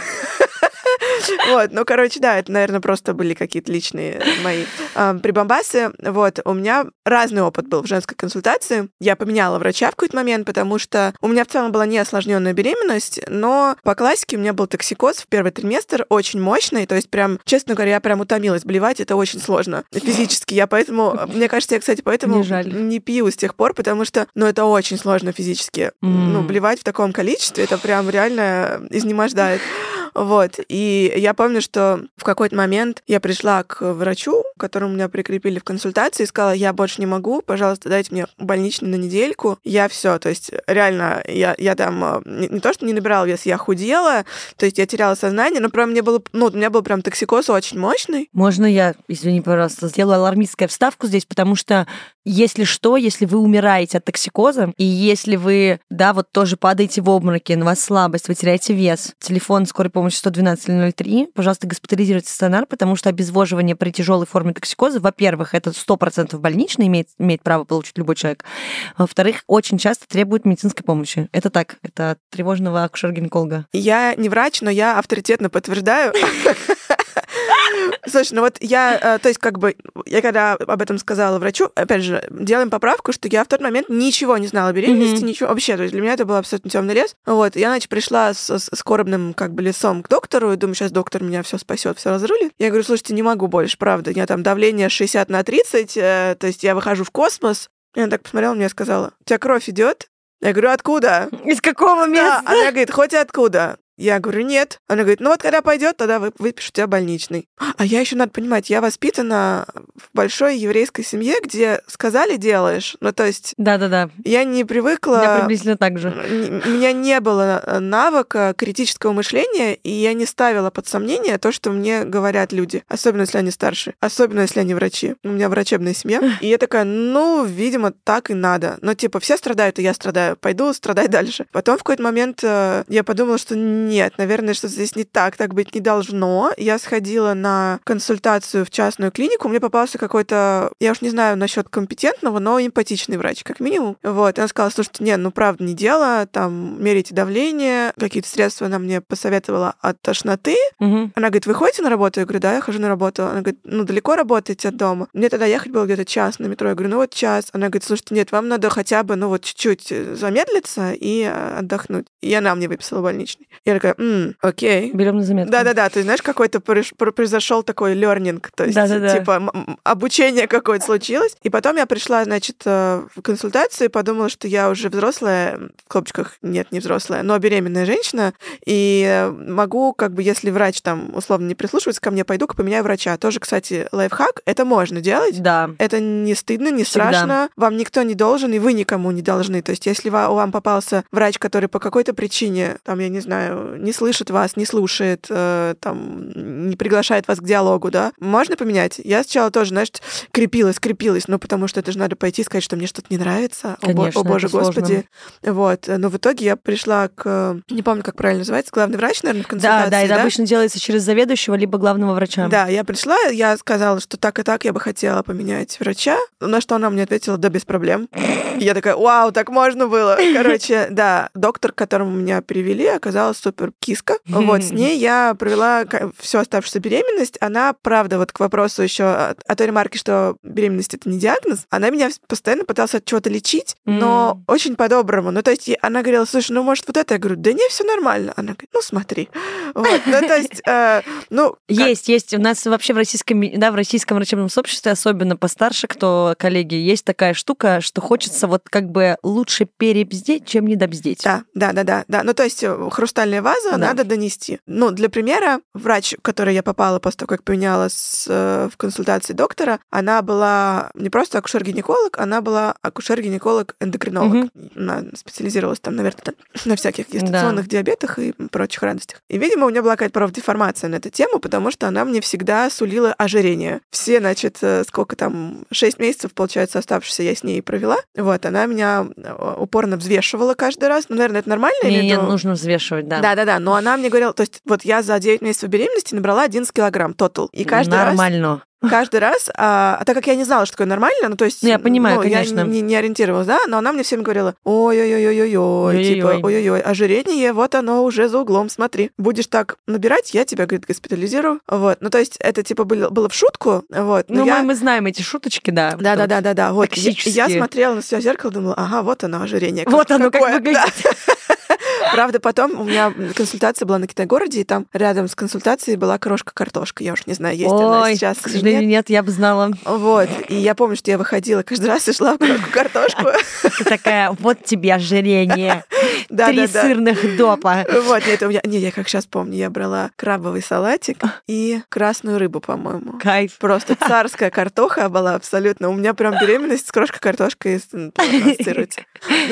Speaker 1: Вот, ну, короче, да, это, наверное, просто были какие-то личные мои э, прибамбасы. Вот, у меня разный опыт был в женской консультации. Я поменяла врача в какой-то момент, потому что у меня в целом была не осложненная беременность, но по классике у меня был токсикоз в первый триместр, очень мощный, то есть прям, честно говоря, я прям утомилась. Блевать это очень сложно физически. Я поэтому, мне кажется, я, кстати, поэтому не, не пью с тех пор, потому что, ну, это очень сложно физически. Mm. Ну, блевать в таком количестве, это прям реально изнемождает. Вот. И я помню, что в какой-то момент я пришла к врачу, которому меня прикрепили в консультации, и сказала, я больше не могу, пожалуйста, дайте мне больничный на недельку. Я все, то есть реально, я, я там э, не, не то, что не набирала вес, я худела, то есть я теряла сознание, но прям мне было, ну, у меня был прям токсикоз очень мощный.
Speaker 2: Можно я, извини, пожалуйста, сделаю алармистскую вставку здесь, потому что если что, если вы умираете от токсикоза, и если вы, да, вот тоже падаете в обмороки, на вас слабость, вы теряете вес, телефон скорой помощи 112 003, пожалуйста, госпитализируйте стационар, потому что обезвоживание при тяжелой форме токсикоза, во-первых, это 100% больничный имеет, имеет право получить любой человек, во-вторых, очень часто требует медицинской помощи. Это так, это от тревожного акушер-гинеколога.
Speaker 1: Я не врач, но я авторитетно подтверждаю, Слушай, ну вот я, э, то есть как бы, я когда об этом сказала врачу, опять же, делаем поправку, что я в тот момент ничего не знала о беременности, mm-hmm. ничего вообще, то есть для меня это был абсолютно темный лес. Вот, я, значит, пришла с, с скорбным как бы лесом к доктору, и думаю, сейчас доктор меня все спасет, все разрулит. Я говорю, слушайте, не могу больше, правда, у меня там давление 60 на 30, э, то есть я выхожу в космос, и она так посмотрела мне и сказала, у тебя кровь идет? Я говорю, откуда?
Speaker 2: Из какого места?
Speaker 1: Да, она говорит, хоть откуда. Я говорю, нет. Она говорит, ну вот когда пойдет, тогда вы, выпишу тебя больничный. А я еще надо понимать, я воспитана в большой еврейской семье, где сказали делаешь. Ну то есть.
Speaker 2: Да-да-да.
Speaker 1: Я не привыкла.
Speaker 2: Я приблизительно так же.
Speaker 1: У меня не было э, навыка критического мышления, и я не ставила под сомнение то, что мне говорят люди, особенно если они старше, особенно если они врачи. У меня врачебная семья. И я такая, ну, видимо, так и надо. Но типа все страдают, и я страдаю. Пойду страдать дальше. Потом в какой-то момент э, я подумала, что нет, наверное, что здесь не так, так быть не должно. Я сходила на консультацию в частную клинику, мне попался какой-то, я уж не знаю насчет компетентного, но эмпатичный врач, как минимум. Вот, и она сказала, слушайте, нет, ну правда не дело, там мерите давление, какие-то средства она мне посоветовала от тошноты.
Speaker 2: Угу.
Speaker 1: Она говорит, вы ходите на работу? Я говорю, да, я хожу на работу. Она говорит, ну далеко работаете от дома? Мне тогда ехать было где-то час на метро. Я говорю, ну вот час. Она говорит, слушайте, нет, вам надо хотя бы, ну вот чуть-чуть замедлиться и э, отдохнуть. И она мне выписала больничный. Я такая, м, окей.
Speaker 2: Берем на заметку.
Speaker 1: Да-да-да, ты знаешь, какой-то произошел такой learning, то есть,
Speaker 2: Да-да-да.
Speaker 1: типа, обучение какое-то случилось. И потом я пришла, значит, э, в консультацию и подумала, что я уже взрослая, в клубчиках нет, не взрослая, но беременная женщина, и могу, как бы, если врач там условно не прислушивается ко мне, пойду-ка поменяю врача. Тоже, кстати, лайфхак, это можно делать.
Speaker 2: Да.
Speaker 1: Это не стыдно, не
Speaker 2: Всегда.
Speaker 1: страшно, вам никто не должен, и вы никому не должны. То есть, если ва- вам попался врач, который по какой-то причине, там, я не знаю, не слышит вас, не слушает, э, там, не приглашает вас к диалогу, да, можно поменять. Я сначала тоже, знаешь, крепилась, крепилась, ну, потому что это же надо пойти и сказать, что мне что-то не нравится. О,
Speaker 2: Конечно,
Speaker 1: о боже,
Speaker 2: это сложно.
Speaker 1: господи. Вот. Но в итоге я пришла к... Не помню, как правильно называется, главный врач, наверное, в
Speaker 2: Да,
Speaker 1: консультации,
Speaker 2: да, это обычно делается через заведующего либо главного врача.
Speaker 1: да, я пришла, я сказала, что так и так я бы хотела поменять врача, на что она мне ответила, да, без проблем. И я такая, вау, так можно было. Короче, да, доктор, к которому меня перевели, оказалась супер киска. Вот, с ней я провела всю оставшуюся беременность. Она, правда, вот к вопросу еще о о той ремарке, что беременность это не диагноз, она меня постоянно пыталась от чего-то лечить, но очень по-доброму. Ну, то есть она говорила, слушай, ну, может, вот это? Я говорю, да не, все нормально. Она говорит, ну, смотри. Вот, ну, то есть, э, ну...
Speaker 2: Есть, есть. У нас вообще в российском, да, в российском врачебном сообществе, особенно постарше, кто коллеги, есть такая штука, что хочется вот как бы лучше перебздеть, чем недобздеть.
Speaker 1: Да, да, да, да, да. Ну, то есть э, хрустальная ваза
Speaker 2: Да.
Speaker 1: надо донести. Ну, для примера, врач, к которой я попала после того, как поменялась э, в консультации доктора, она была не просто акушер-гинеколог, она была акушер-гинеколог-эндокринолог. Она специализировалась там, наверное, на всяких гестационных диабетах и прочих радостях. И, видимо, у нее была какая-то профдеформация на эту тему, потому что она мне всегда сулила ожирение. Все, значит, э, сколько там, 6 месяцев, получается, оставшихся я с ней провела. Вот, она меня э, упорно взвешивала каждый раз. Ну, наверное, это нормально?
Speaker 2: Не,
Speaker 1: или
Speaker 2: нужно взвешивать, да.
Speaker 1: да, да, да. Но она мне говорила, то есть вот я за 9 месяцев беременности набрала 11 килограмм тотал. И каждый раз,
Speaker 2: Нормально.
Speaker 1: каждый раз, а, а так как я не знала, что такое нормально, ну то есть,
Speaker 2: Ну, я понимаю,
Speaker 1: ну,
Speaker 2: конечно.
Speaker 1: я не, не ориентировалась, да, но она мне всем говорила, ой-ой-ой-ой-ой, типа,
Speaker 2: Ой-ой-ой.
Speaker 1: ожирение, вот оно уже за углом, смотри. Будешь так набирать, я тебя, говорит, госпитализирую. Вот, ну то есть это типа было, было в шутку, вот.
Speaker 2: Ну,
Speaker 1: я...
Speaker 2: мы, мы знаем эти шуточки, да.
Speaker 1: Да, да, да, да, да. Вот я, я смотрела на себя в зеркало, думала, ага, вот оно ожирение.
Speaker 2: Вот оно как
Speaker 1: какое.
Speaker 2: выглядит.
Speaker 1: Да. Правда, потом у меня консультация была на Китай-городе, и там рядом с консультацией была крошка-картошка. Я уж не знаю, есть она
Speaker 2: Ой,
Speaker 1: сейчас
Speaker 2: к сожалению,
Speaker 1: нет.
Speaker 2: нет, я бы знала.
Speaker 1: Вот. И я помню, что я выходила каждый раз и шла в крошку-картошку.
Speaker 2: Ты такая, вот тебе ожирение.
Speaker 1: Да,
Speaker 2: Три
Speaker 1: да, да.
Speaker 2: сырных допа.
Speaker 1: Вот, нет, у меня, не, я как сейчас помню, я брала крабовый салатик и красную рыбу, по-моему.
Speaker 2: Кайф.
Speaker 1: Просто царская картоха была абсолютно. У меня прям беременность с крошкой-картошкой ассоциируется.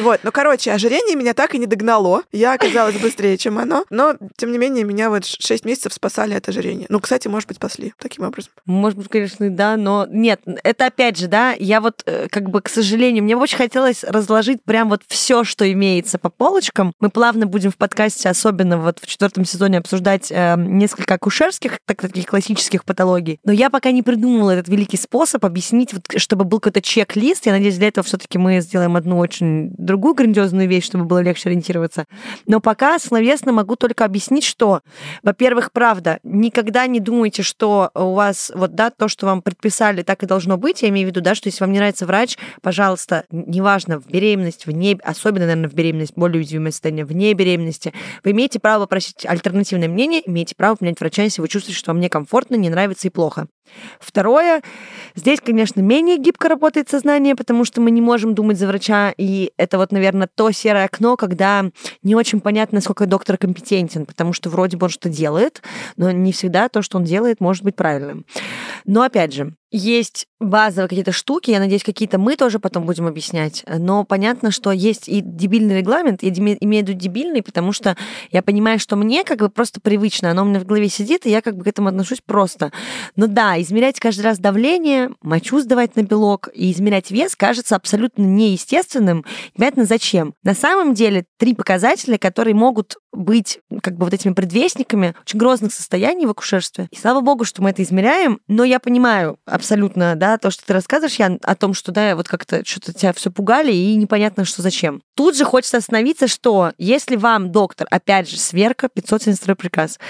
Speaker 1: Вот, ну, короче, ожирение меня так и не догнало. Я оказалась быстрее, чем оно. Но, тем не менее, меня вот 6 месяцев спасали от ожирения. Ну, кстати, может быть, спасли таким образом.
Speaker 2: Может быть, конечно, да, но нет, это опять же, да, я вот э, как бы, к сожалению, мне очень хотелось разложить прям вот все, что имеется по полочкам. Мы плавно будем в подкасте, особенно вот в четвертом сезоне, обсуждать э, несколько акушерских, так, таких классических патологий. Но я пока не придумала этот великий способ объяснить, вот, чтобы был какой-то чек-лист. Я надеюсь, для этого все-таки мы сделаем одну очень другую грандиозную вещь, чтобы было легче ориентироваться. Но пока словесно могу только объяснить, что, во-первых, правда, никогда не думайте, что у вас вот, да, то, что вам предписали, так и должно быть. Я имею в виду, да, что если вам не нравится врач, пожалуйста, неважно, в беременность, вне, особенно, наверное, в беременность, более уязвимое состояние, вне беременности, вы имеете право просить альтернативное мнение, имеете право поменять врача, если вы чувствуете, что вам некомфортно, не нравится и плохо. Второе, здесь, конечно, менее гибко работает сознание, потому что мы не можем думать за врача, и это вот, наверное, то серое окно, когда не очень очень понятно, насколько доктор компетентен, потому что вроде бы он что делает, но не всегда то, что он делает, может быть правильным. Но опять же, есть базовые какие-то штуки, я надеюсь, какие-то мы тоже потом будем объяснять, но понятно, что есть и дебильный регламент, я имею в виду дебильный, потому что я понимаю, что мне как бы просто привычно, оно у меня в голове сидит, и я как бы к этому отношусь просто. Но да, измерять каждый раз давление, мочу сдавать на белок и измерять вес кажется абсолютно неестественным. Непонятно зачем. На самом деле три показателя, которые могут быть как бы вот этими предвестниками очень грозных состояний в акушерстве. И слава богу, что мы это измеряем, но я понимаю абсолютно, да, то, что ты рассказываешь, я о том, что, да, вот как-то что-то тебя все пугали, и непонятно, что зачем. Тут же хочется остановиться, что если вам доктор, опять же, сверка, 572 приказ,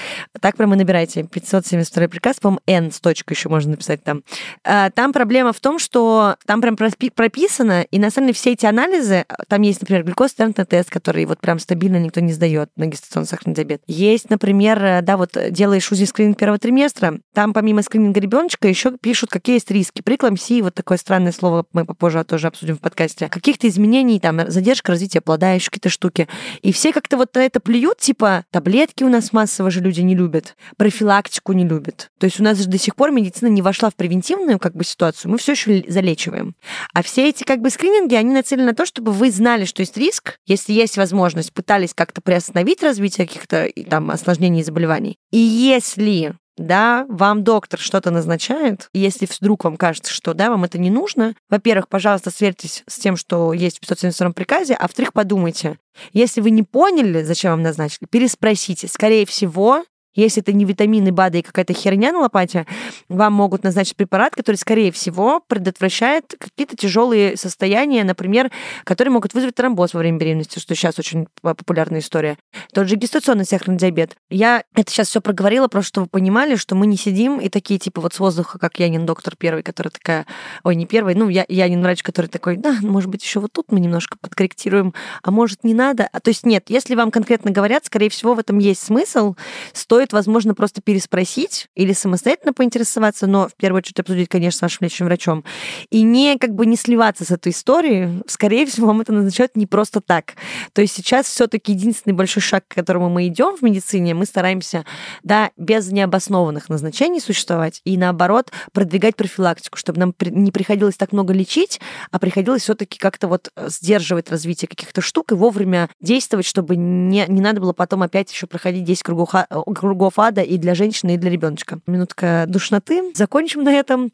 Speaker 2: так прямо набирайте, 572 приказ, по-моему, N с точкой еще можно написать там. А, там проблема в том, что там прям прописано, и на самом деле все эти анализы, там есть, например, глюкозтернтный тест, который вот прям стабильно никто не сдает на гестационный сахарный диабет. Есть, например, да, вот делаешь УЗИ скрининг первого триместра, там помимо скрининга ребеночка еще пишут, есть риски. При эклампсии, вот такое странное слово мы попозже тоже обсудим в подкасте, каких-то изменений, там, задержка развития плода, еще какие-то штуки. И все как-то вот это плюют, типа, таблетки у нас массово же люди не любят, профилактику не любят. То есть у нас же до сих пор медицина не вошла в превентивную как бы ситуацию, мы все еще залечиваем. А все эти как бы скрининги, они нацелены на то, чтобы вы знали, что есть риск, если есть возможность, пытались как-то приостановить развитие каких-то там осложнений и заболеваний. И если да, вам доктор что-то назначает, если вдруг вам кажется, что да, вам это не нужно, во-первых, пожалуйста, сверьтесь с тем, что есть в 572 приказе, а во-вторых, подумайте. Если вы не поняли, зачем вам назначили, переспросите. Скорее всего, если это не витамины, БАДы и какая-то херня на лопате, вам могут назначить препарат, который, скорее всего, предотвращает какие-то тяжелые состояния, например, которые могут вызвать тромбоз во время беременности, что сейчас очень популярная история. Тот же гестационный сахарный диабет. Я это сейчас все проговорила, просто чтобы вы понимали, что мы не сидим и такие, типа, вот с воздуха, как Янин доктор первый, который такая, ой, не первый, ну, я, Янин врач, который такой, да, может быть, еще вот тут мы немножко подкорректируем, а может, не надо. А, то есть нет, если вам конкретно говорят, скорее всего, в этом есть смысл, стоит стоит, возможно, просто переспросить или самостоятельно поинтересоваться, но в первую очередь обсудить, конечно, с вашим лечащим врачом. И не как бы не сливаться с этой историей. Скорее всего, вам это назначают не просто так. То есть сейчас все-таки единственный большой шаг, к которому мы идем в медицине, мы стараемся, да, без необоснованных назначений существовать и наоборот продвигать профилактику, чтобы нам не приходилось так много лечить, а приходилось все-таки как-то вот сдерживать развитие каких-то штук и вовремя действовать, чтобы не, не надо было потом опять еще проходить 10 кругов, кругов ада и для женщины, и для ребеночка. Минутка душноты. Закончим на этом.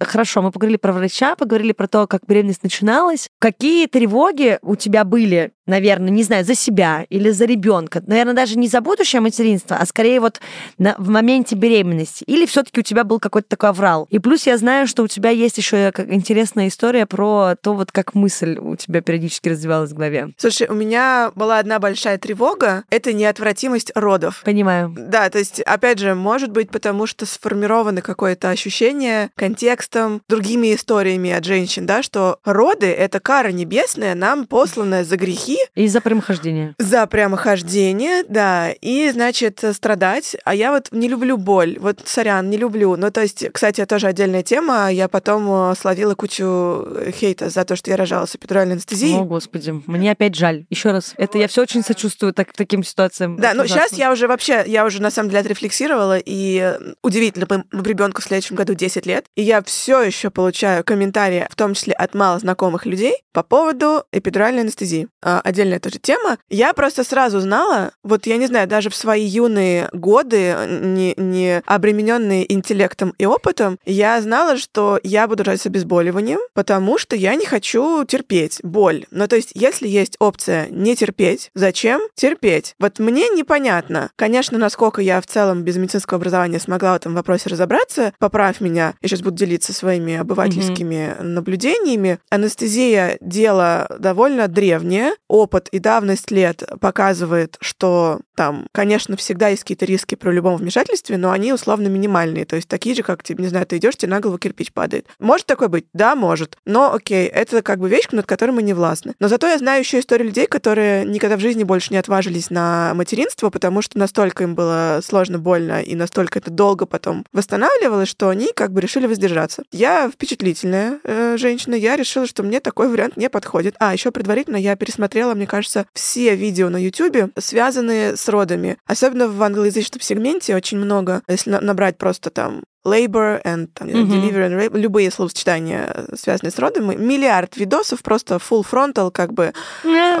Speaker 2: Хорошо, мы поговорили про врача, поговорили про то, как беременность начиналась. Какие тревоги у тебя были наверное, не знаю, за себя или за ребенка, наверное, даже не за будущее материнство, а скорее вот на, в моменте беременности. Или все-таки у тебя был какой-то такой аврал. И плюс я знаю, что у тебя есть еще интересная история про то, вот как мысль у тебя периодически развивалась в голове.
Speaker 1: Слушай, у меня была одна большая тревога. Это неотвратимость родов.
Speaker 2: Понимаю.
Speaker 1: Да, то есть, опять же, может быть, потому что сформировано какое-то ощущение контекстом, другими историями от женщин, да, что роды — это кара небесная, нам посланная за грехи,
Speaker 2: и за прямохождение.
Speaker 1: За прямохождение, да. И, значит, страдать. А я вот не люблю боль. Вот, сорян, не люблю. Ну, то есть, кстати, тоже отдельная тема. Я потом э, словила кучу хейта за то, что я рожала с эпидуральной анестезией.
Speaker 2: О, господи. Мне опять жаль. Еще раз. Это я все очень сочувствую так, таким ситуациям.
Speaker 1: Да, ну сейчас я уже вообще, я уже на самом деле отрефлексировала, и удивительно, ребенку в следующем году 10 лет, и я все еще получаю комментарии, в том числе от мало знакомых людей, по поводу эпидуральной анестезии. А, отдельная тоже тема. Я просто сразу знала, вот я не знаю, даже в свои юные годы, не, не обремененные интеллектом и опытом, я знала, что я буду рожать с обезболиванием, потому что я не хочу терпеть боль. Ну, то есть, если есть опция не терпеть, зачем терпеть? Вот мне непонятно. Конечно, насколько я в целом без медицинского образования смогла в этом вопросе разобраться, поправь меня, я сейчас буду делиться своими обывательскими mm-hmm. наблюдениями. Анестезия — дело довольно древнее, опыт и давность лет показывает, что там, конечно, всегда есть какие-то риски при любом вмешательстве, но они условно минимальные, то есть такие же, как, не знаю, ты идешь, тебе на голову кирпич падает. Может такое быть? Да, может. Но окей, это как бы вещь, над которой мы не властны. Но зато я знаю еще историю людей, которые никогда в жизни больше не отважились на материнство, потому что настолько им было сложно, больно и настолько это долго потом восстанавливалось, что они как бы решили воздержаться. Я впечатлительная э, женщина, я решила, что мне такой вариант не подходит. А, еще предварительно я пересмотрела посмотрела, мне кажется, все видео на YouTube, связанные с родами. Особенно в англоязычном сегменте очень много. Если набрать просто там labor and там, mm-hmm. delivery and rape, любые словосочетания, э, связанные с родом, миллиард видосов, просто full frontal, как бы.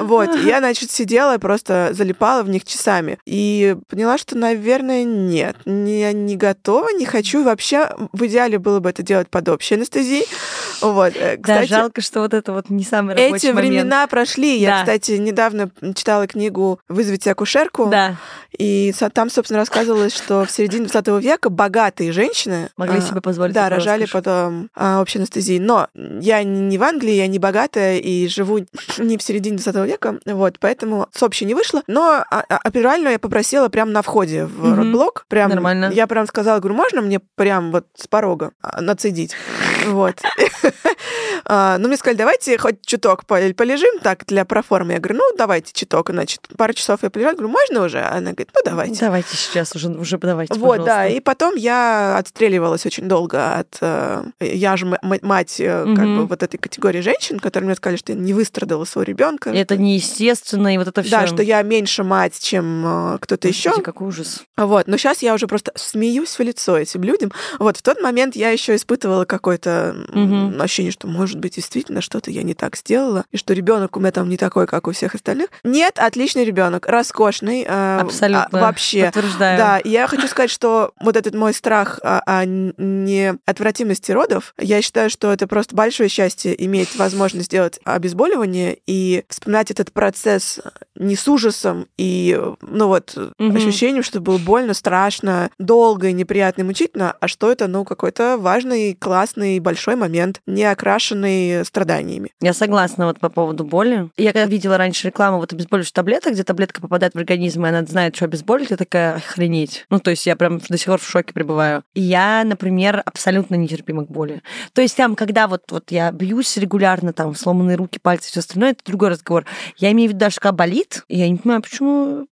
Speaker 1: Вот. Я, значит, сидела и просто залипала в них часами. И поняла, что, наверное, нет, не, не готова, не хочу. Вообще, в идеале было бы это делать под общей анестезией. Вот.
Speaker 2: Э, кстати, да, жалко, что вот это вот не самый
Speaker 1: рабочий Эти момент. времена прошли. Я, да. кстати, недавно читала книгу «Вызовите акушерку».
Speaker 2: Да.
Speaker 1: И там, собственно, рассказывалось, что в середине 20 века богатые женщины женщины
Speaker 2: могли а, себе позволить.
Speaker 1: Да, рожали роскошь. потом а, общей анестезии. Но я не в Англии, я не богатая и живу не в середине 20 века, вот, поэтому с общей не вышло. Но а, а, операльную я попросила прямо на входе в угу. родблок. Прям,
Speaker 2: Нормально.
Speaker 1: Я прям сказала, говорю, можно мне прям вот с порога а, нацедить? Вот. А, ну, мне сказали, давайте хоть чуток полежим так для проформы. Я говорю, ну, давайте чуток. Значит, пару часов я полежала. Говорю, можно уже? Она говорит, ну, давайте.
Speaker 2: Давайте сейчас уже, уже давайте,
Speaker 1: Вот, да. И потом я отстреливалась очень долго от... Э, я же мать угу. как бы вот этой категории женщин, которые мне сказали, что я не выстрадала своего ребенка.
Speaker 2: Это неестественно, и вот это все.
Speaker 1: Да, что я меньше мать, чем э, кто-то еще.
Speaker 2: какой ужас.
Speaker 1: Вот. Но сейчас я уже просто смеюсь в лицо этим людям. Вот в тот момент я еще испытывала какое-то угу. ощущение, что, может быть, действительно что-то я не так сделала, и что ребенок у меня там не такой, как у всех остальных. Нет, отличный ребенок, роскошный.
Speaker 2: Э, Абсолютно.
Speaker 1: А, вообще.
Speaker 2: Подтверждаю.
Speaker 1: Да, я хочу сказать, что вот этот мой страх о, неотвратимости родов, я считаю, что это просто большое счастье иметь возможность сделать обезболивание и вспоминать этот процесс не с ужасом и, ну вот, угу. ощущением, что было больно, страшно, долго и неприятно и мучительно, а что это, ну, какой-то важный, классный, большой момент, не окрашенный страданиями.
Speaker 2: Я согласна вот по поводу боли. Я когда видела раньше рекламу вот обезболивающих таблеток, где таблетка попадает в организм, и она знает, что обезболить, я такая, охренеть. Ну, то есть я прям до сих пор в шоке пребываю. И я, например, абсолютно нетерпима к боли. То есть там, когда вот, вот я бьюсь регулярно, там, сломанные руки, пальцы, все остальное, это другой разговор. Я имею в виду, даже когда болит, я не понимаю, почему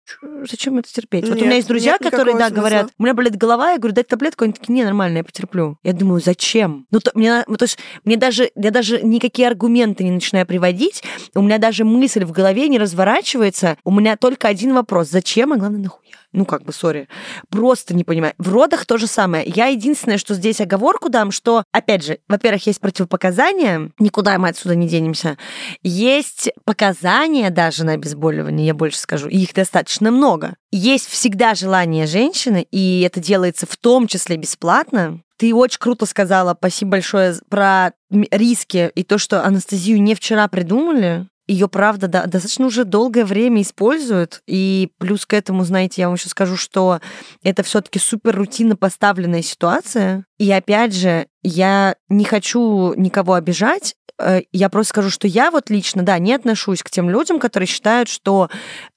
Speaker 2: зачем это терпеть? Нет, вот у меня есть друзья, которые, да, смысла. говорят, у меня болит голова, я говорю, дать таблетку, они такие, не, нормально, я потерплю. Я думаю, зачем? Ну, то, мне, то есть, мне даже, я даже никакие аргументы не начинаю приводить, у меня даже мысль в голове не разворачивается, у меня только один вопрос, зачем, а главное, нахуя? Ну, как бы, сори. Просто не понимаю. В родах то же самое. Я единственное, что здесь оговорку дам, что, опять же, во-первых, есть противопоказания, никуда мы отсюда не денемся. Есть показания даже на обезболивание, я больше скажу, их достаточно много. Есть всегда желание женщины, и это делается в том числе бесплатно, ты очень круто сказала, спасибо большое про риски и то, что анестезию не вчера придумали ее, правда, да, достаточно уже долгое время используют. И плюс к этому, знаете, я вам еще скажу, что это все-таки супер рутинно поставленная ситуация. И опять же, я не хочу никого обижать, я просто скажу, что я вот лично, да, не отношусь к тем людям, которые считают, что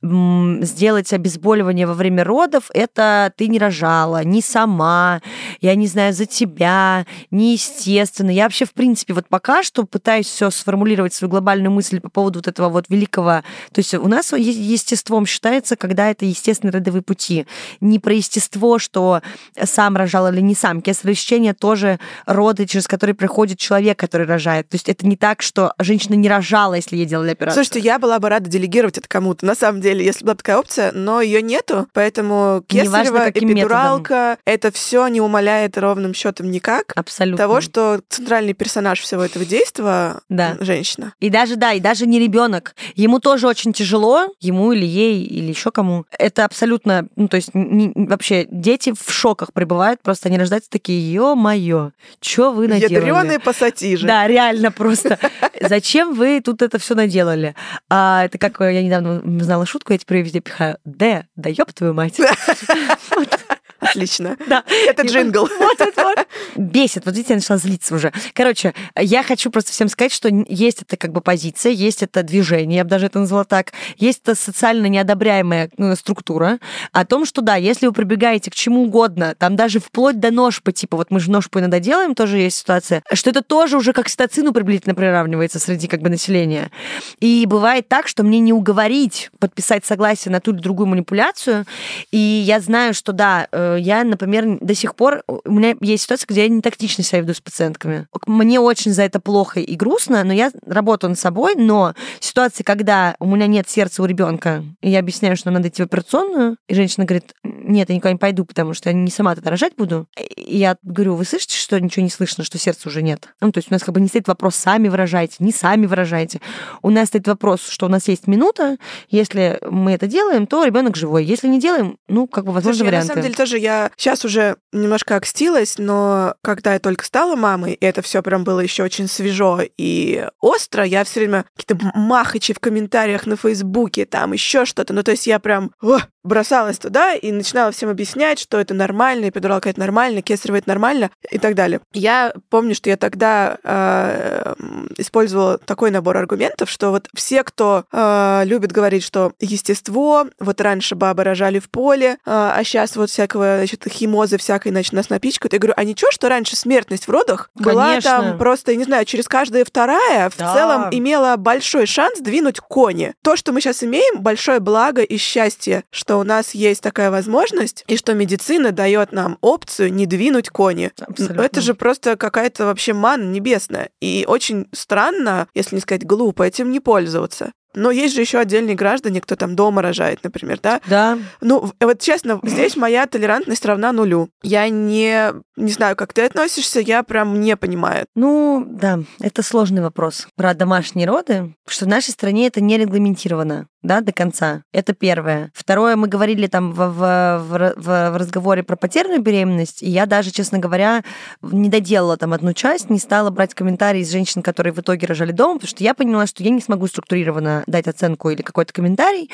Speaker 2: сделать обезболивание во время родов это ты не рожала, не сама, я не знаю, за тебя, неестественно. Я вообще, в принципе, вот пока что пытаюсь все сформулировать свою глобальную мысль по поводу вот этого вот великого... То есть у нас естеством считается, когда это естественные родовые пути. Не про естество, что сам рожал или не сам. Кесарево сечение тоже роды, через которые приходит человек, который рожает. То есть это не так, что женщина не рожала, если ей делали операцию.
Speaker 1: Слушайте, я была бы рада делегировать это кому-то, на самом деле, если была такая опция, но ее нету, поэтому кесарево, эпидуралка, методом. это все не умаляет ровным счетом никак.
Speaker 2: Абсолютно.
Speaker 1: Того, что центральный персонаж всего этого действия
Speaker 2: да.
Speaker 1: женщина.
Speaker 2: И даже, да, и даже не ребенок. Ему тоже очень тяжело, ему или ей, или еще кому. Это абсолютно, ну, то есть не, вообще дети в шоках пребывают, просто они рождаются такие, ё-моё, что вы наделали?
Speaker 1: Ядреные пассатижи.
Speaker 2: Да, реально просто просто зачем вы тут это все наделали? А, это как я недавно знала шутку, я теперь везде пихаю. Д, да ёб твою мать.
Speaker 1: Отлично.
Speaker 2: Да.
Speaker 1: Это джингл.
Speaker 2: Вот, вот, вот. Бесит. Вот видите, я начала злиться уже. Короче, я хочу просто всем сказать, что есть это как бы позиция, есть это движение, я бы даже это назвала так, есть это социально неодобряемая ну, структура о том, что да, если вы прибегаете к чему угодно, там даже вплоть до ножпы, типа вот мы же ножпу иногда делаем, тоже есть ситуация, что это тоже уже как стацину приблизительно приравнивается среди как бы населения. И бывает так, что мне не уговорить подписать согласие на ту или другую манипуляцию, и я знаю, что да, э, я, например, до сих пор... У меня есть ситуация, где я не тактично себя веду с пациентками. Мне очень за это плохо и грустно, но я работаю над собой, но ситуации, когда у меня нет сердца у ребенка, и я объясняю, что надо идти в операционную, и женщина говорит, нет, я никуда не пойду, потому что я не сама тогда рожать буду. И я говорю, вы слышите, что ничего не слышно, что сердца уже нет? Ну, то есть у нас как бы не стоит вопрос, сами выражайте, не сами выражайте. У нас стоит вопрос, что у нас есть минута, если мы это делаем, то ребенок живой. Если не делаем, ну, как бы, возможно,
Speaker 1: Слушай,
Speaker 2: варианты.
Speaker 1: Я, на самом деле тоже я сейчас уже немножко окстилась, но когда я только стала мамой, и это все прям было еще очень свежо и остро, я все время какие-то махачи в комментариях на Фейсбуке, там еще что-то. Ну, то есть я прям о, бросалась туда и начинала всем объяснять, что это нормально, эпидуралка это нормально, кесарево это нормально и так далее. Я помню, что я тогда э, использовала такой набор аргументов, что вот все, кто э, любит говорить, что естество, вот раньше бабы рожали в поле, э, а сейчас вот всякого, значит, химозы всякой, значит, нас напичкают. Я говорю, а ничего, что раньше смертность в родах
Speaker 2: Конечно.
Speaker 1: была там просто, я не знаю, через каждая вторая в
Speaker 2: Да.
Speaker 1: целом имела большой шанс двинуть кони. То, что мы сейчас имеем, большое благо и счастье, что у нас есть такая возможность, и что медицина дает нам опцию не двинуть кони.
Speaker 2: Абсолютно.
Speaker 1: Это же просто какая-то вообще мана небесная. И очень странно, если не сказать глупо, этим не пользоваться. Но есть же еще отдельные граждане, кто там дома рожает, например, да?
Speaker 2: Да.
Speaker 1: Ну, вот честно, здесь моя толерантность равна нулю. Я не, не знаю, как ты относишься, я прям не понимаю.
Speaker 2: Ну, да, это сложный вопрос про домашние роды, что в нашей стране это не регламентировано, да, до конца. Это первое. Второе, мы говорили там в, в, в, в- в разговоре про потерянную беременность, и я даже, честно говоря, не доделала там одну часть, не стала брать комментарии из женщин, которые в итоге рожали дома, потому что я поняла, что я не смогу структурированно дать оценку или какой-то комментарий,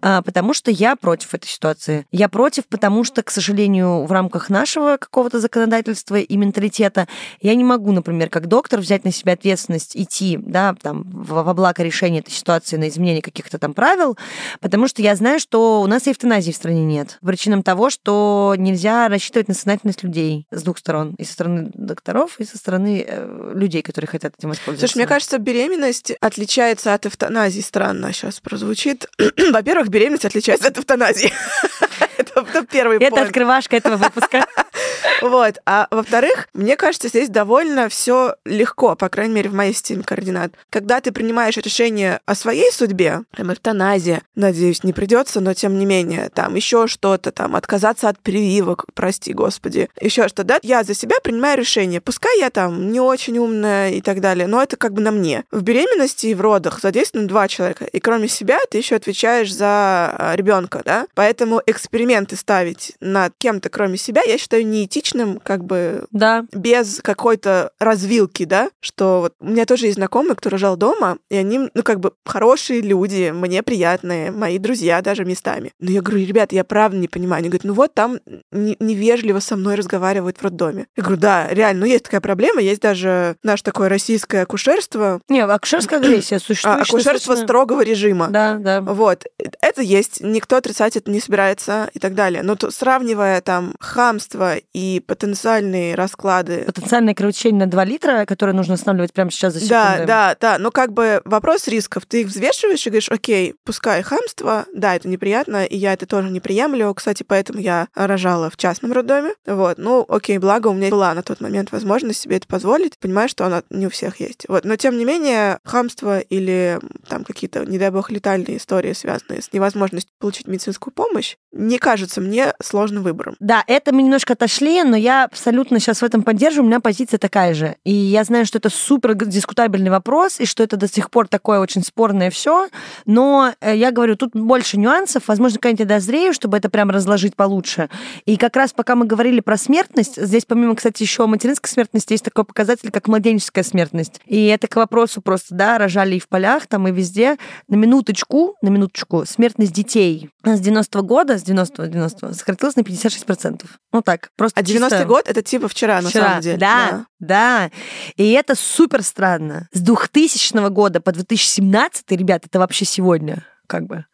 Speaker 2: а, потому что я против этой ситуации. Я против, потому что, к сожалению, в рамках нашего какого-то законодательства и менталитета я не могу, например, как доктор взять на себя ответственность идти, да, там, во во благо решения этой ситуации на изменение каких-то там правил, потому что я знаю, что у нас эвтаназии в стране нет. Причинам того, что нельзя рассчитывать на сознательность людей с двух сторон. И со стороны докторов, и со стороны э, людей, которые хотят этим воспользоваться.
Speaker 1: Слушай, мне кажется, беременность отличается от эвтаназии. Странно сейчас прозвучит. Во-первых, беременность отличается от эвтаназии. Это первый
Speaker 2: Это открывашка этого выпуска.
Speaker 1: Вот. А во-вторых, мне кажется, здесь довольно все легко, по крайней мере, в моей системе координат. Когда ты принимаешь решение о своей судьбе, там, эвтаназия, надеюсь, не придется, но тем не менее, там, еще что-то, там, отказаться от прививок, прости господи, еще что, да, я за себя принимаю решение. Пускай я там не очень умная и так далее, но это как бы на мне. В беременности и в родах задействованы два человека, и кроме себя ты еще отвечаешь за ребенка, да? Поэтому эксперименты ставить над кем-то, кроме себя, я считаю неэтичным, как бы
Speaker 2: Да.
Speaker 1: без какой-то развилки, да, что вот у меня тоже есть знакомые, кто рожал дома, и они, ну, как бы хорошие люди, мне приятные, мои друзья даже местами. Но я говорю, ребят, я правда не понимаю. Они говорят, ну вот там не- невежливо со мной разговаривают в роддоме. Я говорю, да, реально, ну есть такая проблема, есть даже наше такое российское акушерство,
Speaker 2: Не, акушерская агрессия
Speaker 1: а,
Speaker 2: существует.
Speaker 1: акушерство
Speaker 2: достаточно-
Speaker 1: строгого режима.
Speaker 2: Да, да.
Speaker 1: Вот, это есть, никто отрицать это не собирается и так далее. Но то, сравнивая там хамство и потенциальные расклады
Speaker 2: Потенциальное кровотечение на 2 литра, которое нужно останавливать прямо сейчас за секунду.
Speaker 1: Да, да, да. Но как бы вопрос рисков. Ты их взвешиваешь и говоришь, окей, пускай хамство, да, это неприятно, и я это тоже не приемлю. Кстати, поэтому я рожала в частном роддоме. Вот, ну, окей, благо у меня была на тот момент возможность себе это позволить. Понимаю, что она не у всех есть. Вот, но тем не менее, хамство или там какие-то, не дай бог, летальные истории, связанные с невозможностью получить медицинскую помощь, не кажется мне сложным выбором.
Speaker 2: Да, это мы немножко отошли, но я абсолютно сейчас в этом поддерживаю, у меня позиция такая же. И я знаю, что это супер дискутабельный вопрос, и что это до сих пор такое очень спорное все, но э, я говорю, тут больше нюансов, возможно, когда-нибудь я дозрею, чтобы это прям разложить получше. И как раз пока мы говорили про смертность, здесь помимо, кстати, еще материнской смертности есть такой показатель, как младенческая смертность. И это к вопросу просто, да, рожали и в полях, там и везде. На минуточку, на минуточку, смертность детей с 90 года, с 90 90 сократилась на 56%. Ну так, просто
Speaker 1: А 90-й
Speaker 2: чисто-
Speaker 1: год — это типа вчера, на
Speaker 2: Вчера,
Speaker 1: самом деле.
Speaker 2: Да, да, И это супер странно. С 2000 года по 2017, ребят, это вообще сегодня, как бы,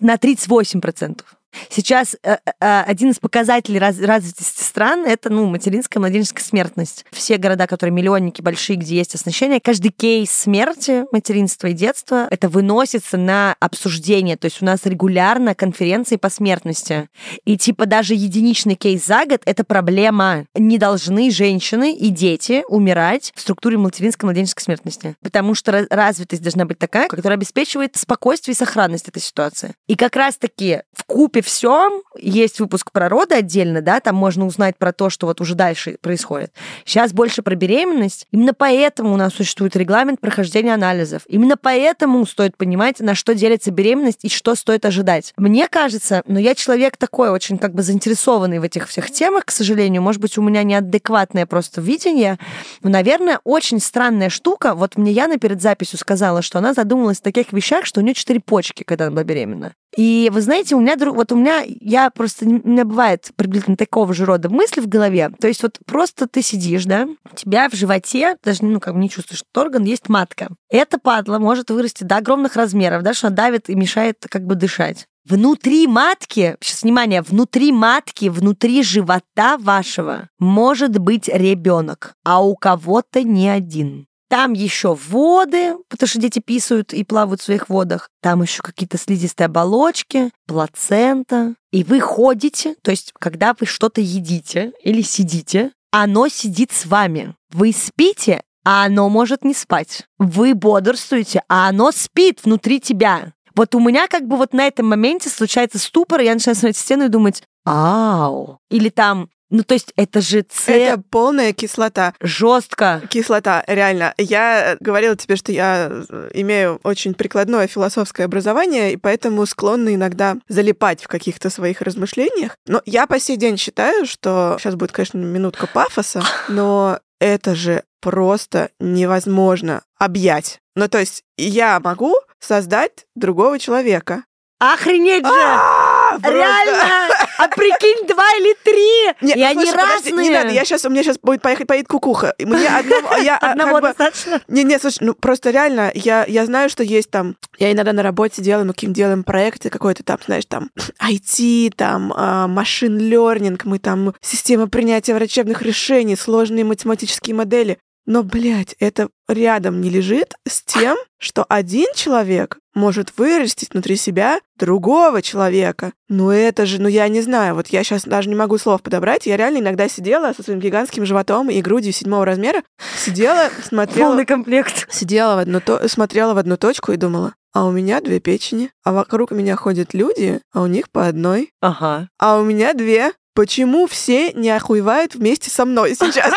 Speaker 2: на 38%. Сейчас э, э, один из показателей раз, развитости стран это ну, материнская младенческая смертность. Все города, которые миллионники большие, где есть оснащение, каждый кейс смерти, материнства и детства, это выносится на обсуждение. То есть у нас регулярно конференции по смертности. И типа даже единичный кейс за год это проблема. Не должны женщины и дети умирать в структуре материнской младенческой смертности. Потому что развитость должна быть такая, которая обеспечивает спокойствие и сохранность этой ситуации. И как раз-таки в купе всем есть выпуск про роды отдельно, да, там можно узнать про то, что вот уже дальше происходит. Сейчас больше про беременность. Именно поэтому у нас существует регламент прохождения анализов. Именно поэтому стоит понимать, на что делится беременность и что стоит ожидать. Мне кажется, но я человек такой очень как бы заинтересованный в этих всех темах, к сожалению, может быть, у меня неадекватное просто видение, но, наверное, очень странная штука. Вот мне Яна перед записью сказала, что она задумалась о таких вещах, что у нее четыре почки, когда она была беременна. И вы знаете, у меня друг, вот у меня, я просто, у меня бывает приблизительно такого же рода мысли в голове. То есть вот просто ты сидишь, да, у тебя в животе, даже, ну, как бы не чувствуешь, что орган, есть матка. Эта падла может вырасти до огромных размеров, да, что она давит и мешает как бы дышать. Внутри матки, сейчас внимание, внутри матки, внутри живота вашего может быть ребенок, а у кого-то не один. Там еще воды, потому что дети писают и плавают в своих водах. Там еще какие-то слизистые оболочки, плацента. И вы ходите, то есть когда вы что-то едите или сидите, оно сидит с вами. Вы спите, а оно может не спать. Вы бодрствуете, а оно спит внутри тебя. Вот у меня как бы вот на этом моменте случается ступор, и я начинаю смотреть в стену и думать, ау. Или там ну, то есть это же
Speaker 1: цель... Это полная кислота.
Speaker 2: Жестко.
Speaker 1: Кислота, реально. Я говорила тебе, что я э, имею очень прикладное философское образование, и поэтому склонна иногда залипать в каких-то своих размышлениях. Но я по сей день считаю, что... Сейчас будет, конечно, минутка пафоса, но это же просто невозможно объять. Ну, то есть я могу создать другого человека.
Speaker 2: Охренеть же! А, Реально! А прикинь, два или три!
Speaker 1: Нет,
Speaker 2: и они слушай, разные. Подожди,
Speaker 1: не надо, я сейчас, у меня сейчас будет поехать, поедет кукуха. Мне одного, я,
Speaker 2: одного достаточно?
Speaker 1: Не, не, слушай, ну просто реально, я, я знаю, что есть там, я иногда на работе делаю, мы каким делаем проекты, какой-то там, знаешь, там IT, там машин learning, мы там система принятия врачебных решений, сложные математические модели. Но, блядь, это рядом не лежит с тем, что один человек может вырастить внутри себя другого человека. Ну это же, ну я не знаю, вот я сейчас даже не могу слов подобрать. Я реально иногда сидела со своим гигантским животом и грудью седьмого размера, сидела, смотрела...
Speaker 2: Полный комплект.
Speaker 1: Сидела в одну, то... смотрела в одну точку и думала, а у меня две печени, а вокруг меня ходят люди, а у них по одной.
Speaker 2: Ага.
Speaker 1: А у меня две. Почему все не охуевают вместе со мной сейчас?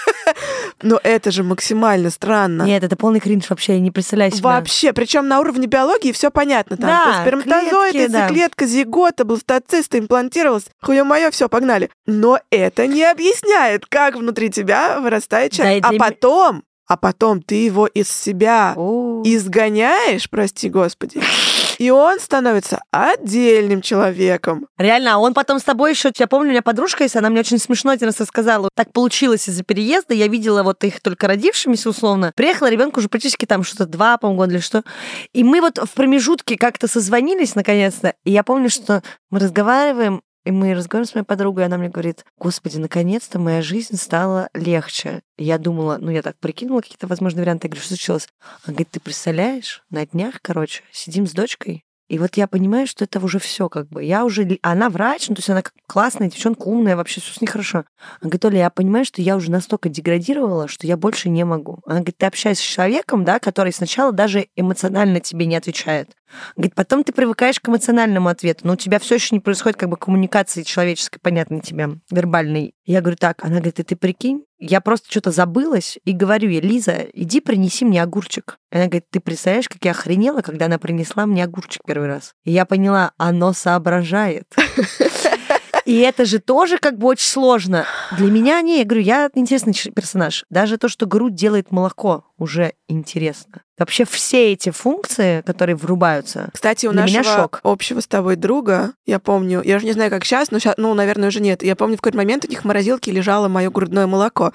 Speaker 1: Но это же максимально странно.
Speaker 2: Нет, это полный кринж вообще, я не представляю себе.
Speaker 1: Вообще, причем на уровне биологии все понятно. Там да, сперматозоид, яйцеклетка, да. зигота, бластоцист, имплантировалась. Хуя мое, все, погнали. Но это не объясняет, как внутри тебя вырастает человек. Да, а потом, а потом ты его из себя О. изгоняешь, прости господи и он становится отдельным человеком.
Speaker 2: Реально, а он потом с тобой еще, я помню, у меня подружка есть, она мне очень смешно один раз рассказала. Так получилось из-за переезда, я видела вот их только родившимися условно. Приехала ребенку уже практически там что-то два, по-моему, года или что. И мы вот в промежутке как-то созвонились наконец-то. И я помню, что мы разговариваем, и мы разговариваем с моей подругой, и она мне говорит, господи, наконец-то моя жизнь стала легче. И я думала, ну, я так прикинула какие-то возможные варианты. Я говорю, что случилось? Она говорит, ты представляешь, на днях, короче, сидим с дочкой, и вот я понимаю, что это уже все как бы. Я уже... Она врач, ну, то есть она классная девчонка, умная, вообще все с ней хорошо. Она говорит, Оля, я понимаю, что я уже настолько деградировала, что я больше не могу. Она говорит, ты общаешься с человеком, да, который сначала даже эмоционально тебе не отвечает. Говорит, потом ты привыкаешь к эмоциональному ответу, но у тебя все еще не происходит как бы коммуникации человеческой, понятной тебе, вербальной. Я говорю, так, она говорит, и ты прикинь, я просто что-то забылась и говорю ей, Лиза, иди принеси мне огурчик. Она говорит, ты представляешь, как я охренела, когда она принесла мне огурчик первый раз. И я поняла, оно соображает. И это же тоже как бы очень сложно. Для меня не, я говорю, я интересный персонаж. Даже то, что грудь делает молоко, уже интересно. Вообще все эти функции, которые врубаются,
Speaker 1: Кстати, у
Speaker 2: для
Speaker 1: нашего
Speaker 2: меня шок.
Speaker 1: общего с тобой друга, я помню, я уже не знаю, как сейчас, но сейчас, ну, наверное, уже нет. Я помню, в какой-то момент у них в морозилке лежало мое грудное молоко,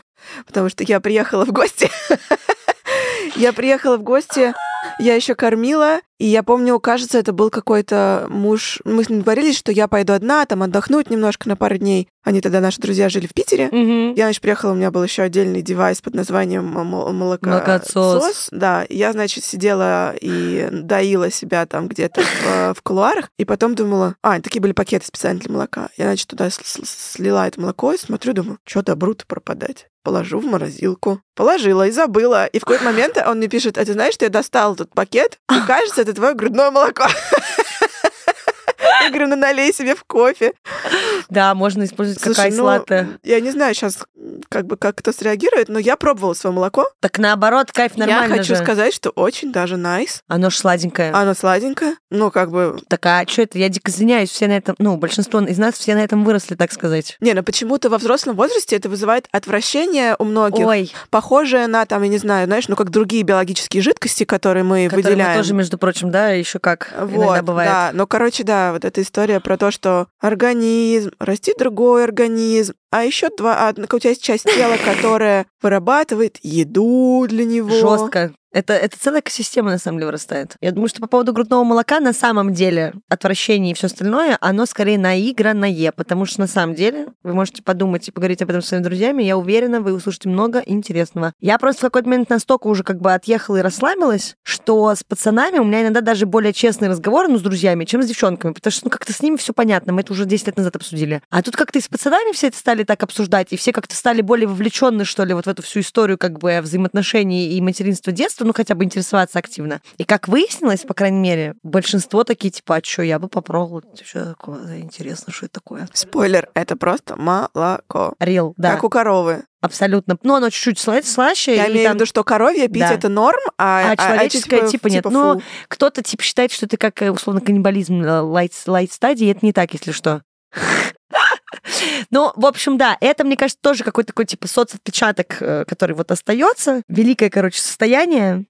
Speaker 1: потому что я приехала в гости. Я приехала в гости Я еще кормила, и я помню, кажется, это был какой-то муж. Мы с ним договорились, что я пойду одна, там отдохнуть немножко на пару дней. Они тогда, наши друзья, жили в Питере.
Speaker 2: Мгм.
Speaker 1: Я, значит, приехала, у меня был еще отдельный девайс под названием мол- молоко...
Speaker 2: Молокоотсос.
Speaker 1: Да, и я, значит, сидела и доила себя там где-то в, в кулуарах, и потом думала, а, такие были пакеты специально для молока. Я, значит, туда слила это молоко и смотрю, думаю, что добру-то пропадать. Положу в морозилку. Положила и забыла. И в какой-то момент он мне пишет, а ты знаешь, что я достал этот пакет, и кажется, это твое грудное молоко. Я говорю, ну налей себе в кофе.
Speaker 2: Да, можно использовать
Speaker 1: Слушай,
Speaker 2: какая
Speaker 1: ну,
Speaker 2: латте.
Speaker 1: я не знаю сейчас, как бы как кто среагирует, но я пробовала свое молоко.
Speaker 2: Так наоборот, кайф нормально
Speaker 1: я хочу
Speaker 2: же.
Speaker 1: сказать, что очень даже найс.
Speaker 2: Оно ж сладенькое.
Speaker 1: Оно сладенькое. Ну, как бы...
Speaker 2: Так, а что это? Я дико извиняюсь, все на этом, ну, большинство из нас все на этом выросли, так сказать.
Speaker 1: Не, ну почему-то во взрослом возрасте это вызывает отвращение у многих.
Speaker 2: Ой,
Speaker 1: Похожее на, там, я не знаю, знаешь, ну, как другие биологические жидкости, которые мы
Speaker 2: которые мы
Speaker 1: выделяем.
Speaker 2: тоже, между прочим, да, еще как иногда
Speaker 1: Вот,
Speaker 2: бывает.
Speaker 1: да. Ну, короче, да, вот эта история про то, что организм, растит другой организм, а еще два, а, у тебя есть часть тела, которая вырабатывает еду для него.
Speaker 2: Жестко. Это, это целая экосистема, на самом деле, вырастает. Я думаю, что по поводу грудного молока, на самом деле, отвращение и все остальное, оно скорее наигранное, потому что, на самом деле, вы можете подумать и поговорить об этом с своими друзьями, я уверена, вы услышите много интересного. Я просто в какой-то момент настолько уже как бы отъехала и расслабилась, что с пацанами у меня иногда даже более честные разговоры, ну, с друзьями, чем с девчонками, потому что, ну, как-то с ними все понятно, мы это уже 10 лет назад обсудили. А тут как-то и с пацанами все это стали так обсуждать, и все как-то стали более вовлечены, что ли, вот в эту всю историю как бы взаимоотношений и материнства детства, ну, хотя бы интересоваться активно. И как выяснилось, по крайней мере, большинство такие, типа, а что, я бы попробовала, что такое, интересно, что это такое.
Speaker 1: Спойлер, это просто молоко.
Speaker 2: Рил, да,
Speaker 1: Как у коровы.
Speaker 2: абсолютно. Ну, оно чуть-чуть сла- слаще.
Speaker 1: Я имею в
Speaker 2: там
Speaker 1: виду, что коровье пить
Speaker 2: Да.
Speaker 1: это норм, а,
Speaker 2: А человеческое типа нет. Но
Speaker 1: фу.
Speaker 2: Кто-то, типа, считает, что это как, э, условно, каннибализм э, лайт, лайт стадии. Это не так, если что. Ну, в общем, да, это, мне кажется, тоже какой-то такой, типа, соцотпечаток, э, который вот остается. Великое, короче, состояние.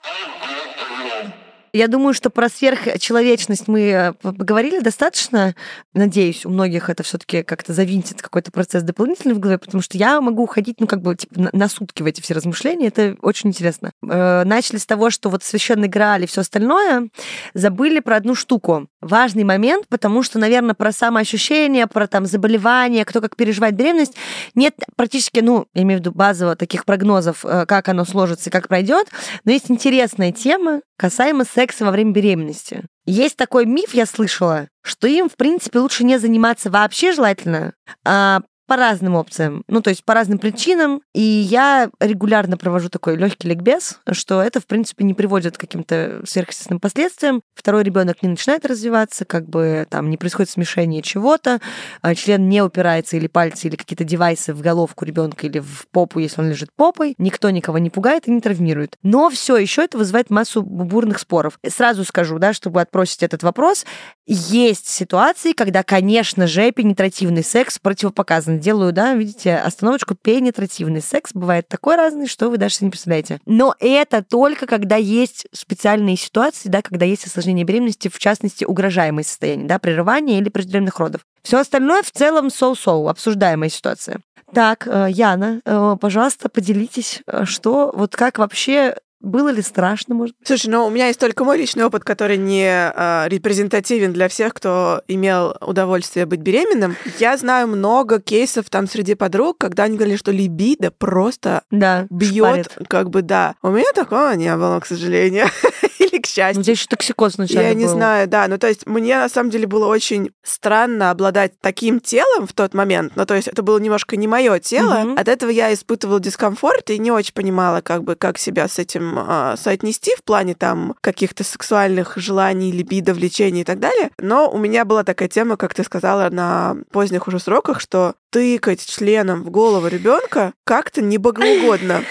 Speaker 2: Я думаю, что про сверхчеловечность мы э, поговорили достаточно. Надеюсь, у многих это все таки как-то завинтит какой-то процесс дополнительный в голове, потому что я могу уходить, ну, как бы, типа, на, сутки в эти все размышления. Это очень интересно. Э, начали с того, что вот священный Грааль и все остальное, забыли про одну штуку. Важный момент, потому что, наверное, про самоощущение, про там заболевания, кто как переживает беременность, нет практически, ну, я имею в виду базово таких прогнозов, э, как оно сложится и как пройдет. Но есть интересная тема касаемо секса во время беременности. Есть такой миф, я слышала, что им, в принципе, лучше не заниматься вообще желательно, а по разным опциям, ну, то есть по разным причинам. И я регулярно провожу такой легкий ликбез, что это, в принципе, не приводит к каким-то сверхъестественным последствиям. Второй ребенок не начинает развиваться, как бы там не происходит смешение чего-то, а член не упирается или пальцы, или какие-то девайсы в головку ребенка или в попу, если он лежит попой. Никто никого не пугает и не травмирует. Но все еще это вызывает массу бурных споров. Сразу скажу, да, чтобы отбросить этот вопрос, есть ситуации, когда, конечно же, пенетративный секс противопоказан. Делаю, да, видите, остановочку пенетративный секс бывает такой разный, что вы даже не представляете. Но это только когда есть специальные ситуации, да, когда есть осложнение беременности, в частности, угрожаемое состояние, да, прерывание или преждевременных родов. Все остальное в целом соу-соу, обсуждаемая ситуация. Так, э, Яна, э, пожалуйста, поделитесь, э, что, вот как вообще было ли страшно, может быть?
Speaker 1: Слушай, ну у меня есть только мой личный опыт, который не а, репрезентативен для всех, кто имел удовольствие быть беременным. Я знаю много кейсов там среди подруг, когда они говорили, что либидо просто
Speaker 2: Да,
Speaker 1: бьет, как бы да. У меня такого не было, к сожалению, или к счастью.
Speaker 2: Тебя еще токсикоз вначале
Speaker 1: Я не
Speaker 2: был.
Speaker 1: знаю, да. Ну, то есть, мне на самом деле было очень странно обладать таким телом в тот момент. Ну, то есть, это было немножко не мое тело.
Speaker 2: Мгм.
Speaker 1: От этого я испытывала дискомфорт и не очень понимала, как бы, как себя с этим а, соотнести в плане там каких-то сексуальных желаний, либидо, влечений и так далее. Но у меня была такая тема, как ты сказала, на поздних уже сроках, что тыкать членом в голову ребенка как-то не богоугодно.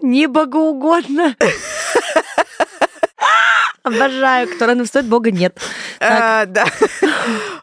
Speaker 2: Не богоугодно. Обожаю, кто рано встает, бога нет.
Speaker 1: А, Да.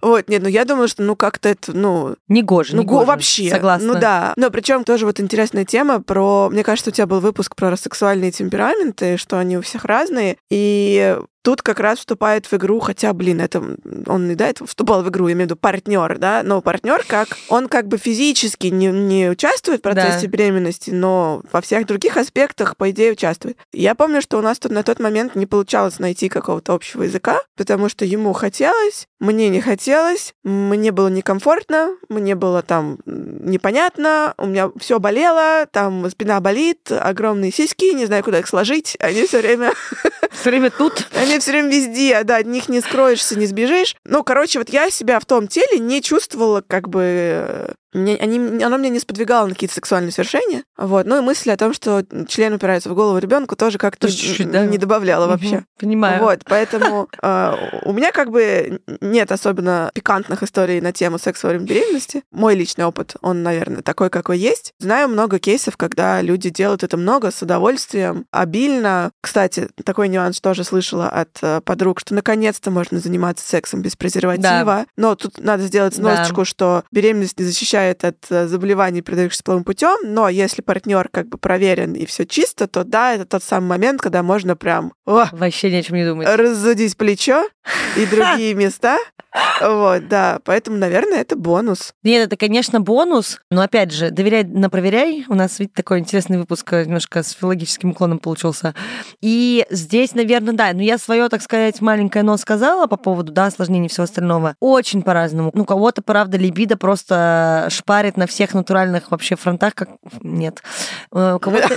Speaker 1: Вот, нет, ну я думаю, что ну как-то это, ну,
Speaker 2: Негоже,
Speaker 1: Ну,
Speaker 2: негоже.
Speaker 1: го- вообще.
Speaker 2: Согласна.
Speaker 1: Ну да. Но причем тоже вот интересная тема про... Мне кажется, у тебя был выпуск про сексуальные темпераменты, что они у всех разные. И тут как раз вступает в игру, хотя, блин, это он не до этого вступал в игру, я имею в виду партнер, да, но партнер как он как бы физически не, не участвует в процессе да. беременности, но во всех других аспектах, по идее, участвует. Я помню, что у нас тут на тот момент не получалось найти какого-то общего языка, потому что ему хотелось, мне не хотелось, мне было некомфортно, мне было там непонятно, у меня все болело, там спина болит, огромные сиськи, не знаю, куда их сложить, они все время...
Speaker 2: Все время тут?
Speaker 1: Они все время везде, да, от них не скроешься, не сбежишь. Ну, короче, вот я себя в том теле не чувствовала как бы мне, они, оно меня не сподвигало на какие-то сексуальные свершения. Вот. Ну и мысли о том, что член упирается в голову ребенку, тоже как-то да? не добавляла вообще. Угу,
Speaker 2: понимаю.
Speaker 1: Вот, поэтому э, у меня как бы нет особенно пикантных историй на тему секса во время беременности. Мой личный опыт, он, наверное, такой, какой есть. Знаю много кейсов, когда люди делают это много, с удовольствием, обильно. Кстати, такой нюанс тоже слышала от э, подруг, что наконец-то можно заниматься сексом без презерватива. Да. Но тут надо сделать сносочку, да. что беременность не защищает защищает от э, заболеваний, передающихся половым путем, но если партнер как бы проверен и все чисто, то да, это тот самый момент, когда можно прям
Speaker 2: о, вообще ни о чем не думать.
Speaker 1: Разудить плечо и другие места. Вот, да. Поэтому, наверное, это бонус.
Speaker 2: Нет, это, конечно, бонус. Но опять же, доверяй на проверяй. У нас, видите, такой интересный выпуск э, немножко с филологическим уклоном получился. И здесь, наверное, да. Но я свое, так сказать, маленькое но сказала по поводу, да, осложнений и всего остального. Очень по-разному. Ну, кого-то, правда, либидо просто шпарит на всех натуральных вообще фронтах, как... Нет. Э, у кого-то...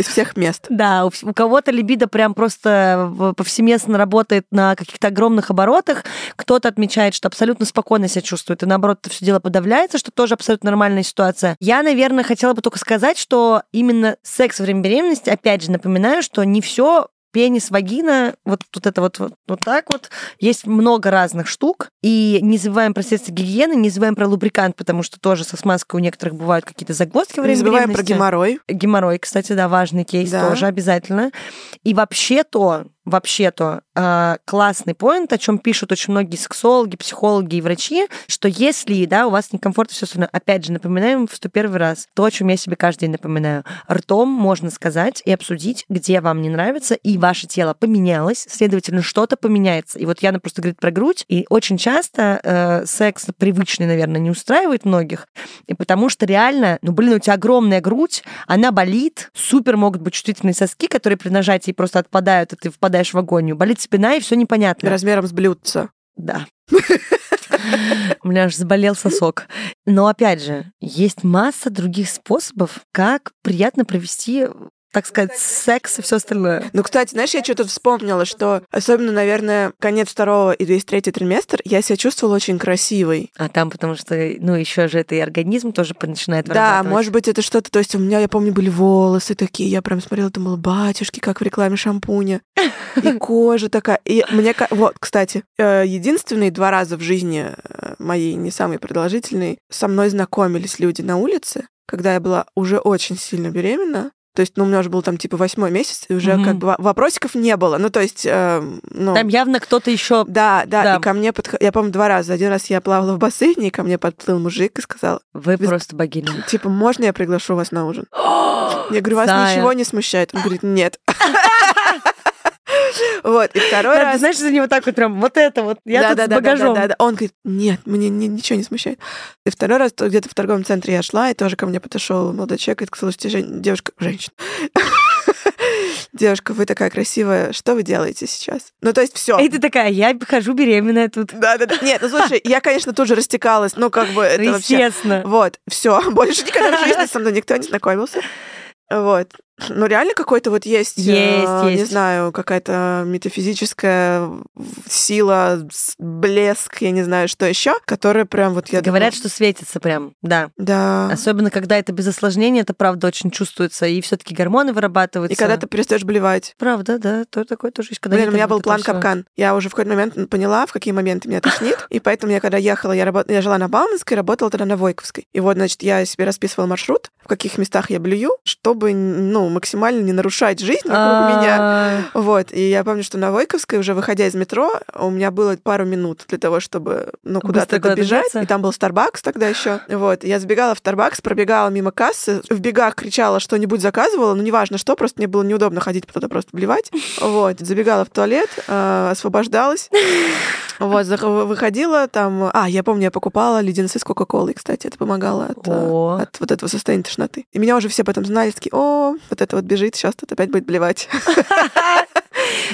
Speaker 1: из всех мест.
Speaker 2: Да, у, у кого-то либидо прям просто повсеместно работает на каких-то огромных оборотах, кто-то отмечает, что абсолютно спокойно себя чувствует, и наоборот, это все дело подавляется, что тоже абсолютно нормальная ситуация. Я, наверное, хотела бы только сказать, что именно секс во время беременности, опять же, напоминаю, что не все пенис, вагина, вот, вот это вот, вот, вот так вот. Есть много разных штук. И не забываем про средства гигиены, не забываем про лубрикант, потому что тоже со смазкой у некоторых бывают какие-то загвоздки во время
Speaker 1: Не забываем про геморрой.
Speaker 2: Геморрой, кстати, да, важный кейс да. тоже обязательно. И вообще-то вообще-то э, классный поинт, о чем пишут очень многие сексологи, психологи и врачи, что если, да, у вас некомфортно все остальное, опять же, напоминаем в 101 раз, то, о чем я себе каждый день напоминаю, ртом можно сказать и обсудить, где вам не нравится, и ваше тело поменялось, следовательно, что-то поменяется. И вот Яна просто говорит про грудь, и очень часто э, секс привычный, наверное, не устраивает многих, и потому что реально, ну, блин, у тебя огромная грудь, она болит, супер могут быть чувствительные соски, которые при нажатии просто отпадают, и ты впадаешь попадаешь в агонию. Болит спина, и все непонятно.
Speaker 1: Размером с блюдца.
Speaker 2: Да. У меня аж заболел сосок. Но опять же, есть масса других способов, как приятно провести так сказать, секс и все остальное.
Speaker 1: Ну, кстати, знаешь, я что-то вспомнила, что особенно, наверное, конец второго и весь третий триместр я себя чувствовала очень красивой.
Speaker 2: А там, потому что, ну, еще же это и организм тоже начинает
Speaker 1: Да, может быть, это что-то, то есть у меня, я помню, были волосы такие, я прям смотрела, думала, батюшки, как в рекламе шампуня. И кожа такая. И мне, вот, кстати, э, единственные два раза в жизни э, моей, не самые продолжительные, со мной знакомились люди на улице, когда я была уже очень сильно беременна, то есть, ну, у меня уже был там типа восьмой месяц, и уже угу. как бы вопросиков не было. Ну, то есть, э, ну...
Speaker 2: Там явно кто-то еще.
Speaker 1: Да, да, да, и ко мне подх... Я помню два раза. Один раз я плавала в бассейне, и ко мне подплыл мужик и сказал...
Speaker 2: Вы просто богиня.
Speaker 1: Типа, можно я приглашу вас на ужин? я говорю, вас Зая. ничего не смущает? Он говорит, нет. Вот, и второй раз...
Speaker 2: знаешь, за него так вот прям, вот это вот, я тут с багажом. Да, да, да,
Speaker 1: Он говорит, нет, мне ничего не смущает. И второй раз где-то в торговом центре я шла, и тоже ко мне подошел молодой человек и сказал, слушайте, девушка, женщина, девушка, вы такая красивая, что вы делаете сейчас? Ну, то есть все.
Speaker 2: И ты такая, я хожу беременная тут.
Speaker 1: Да-да-да. Нет, ну слушай, я, конечно, тут же растекалась, ну, как бы это
Speaker 2: Естественно.
Speaker 1: вообще... Вот, все, больше никогда в жизни со мной никто не знакомился. Вот. Ну, реально какой-то вот есть,
Speaker 2: есть, э, есть.
Speaker 1: не знаю, какая-то метафизическая сила, блеск, я не знаю, что еще, которая прям вот я
Speaker 2: Говорят, думаю... что светится прям, да.
Speaker 1: Да.
Speaker 2: Особенно, когда это без осложнения, это правда очень чувствуется, и все таки гормоны вырабатываются.
Speaker 1: И когда ты перестаешь блевать.
Speaker 2: Правда, да, то такое тоже есть. Когда
Speaker 1: Блин, у меня был план капкан. Я уже в какой-то момент поняла, в какие моменты меня тошнит, и поэтому я, когда ехала, я, работ... я жила на Бауманской, работала тогда на Войковской. И вот, значит, я себе расписывала маршрут, каких местах я блюю, чтобы, ну, максимально не нарушать жизнь вокруг меня. Вот. И я помню, что на Войковской, уже выходя из метро, у меня было пару минут для того, чтобы, ну, куда-то добежать. И там был Starbucks тогда еще. Вот. Я забегала в Starbucks, пробегала мимо кассы, в бегах кричала, что-нибудь заказывала, ну, неважно что, просто мне было неудобно ходить туда просто блевать. Вот. Забегала в туалет, э, освобождалась. Вот, выходила там... А, я помню, я покупала леденцы с Кока-Колой, кстати, это помогало от, э, от вот этого состояния тошноты. И меня уже все потом знали, такие, о, вот это вот бежит, сейчас тут опять будет блевать.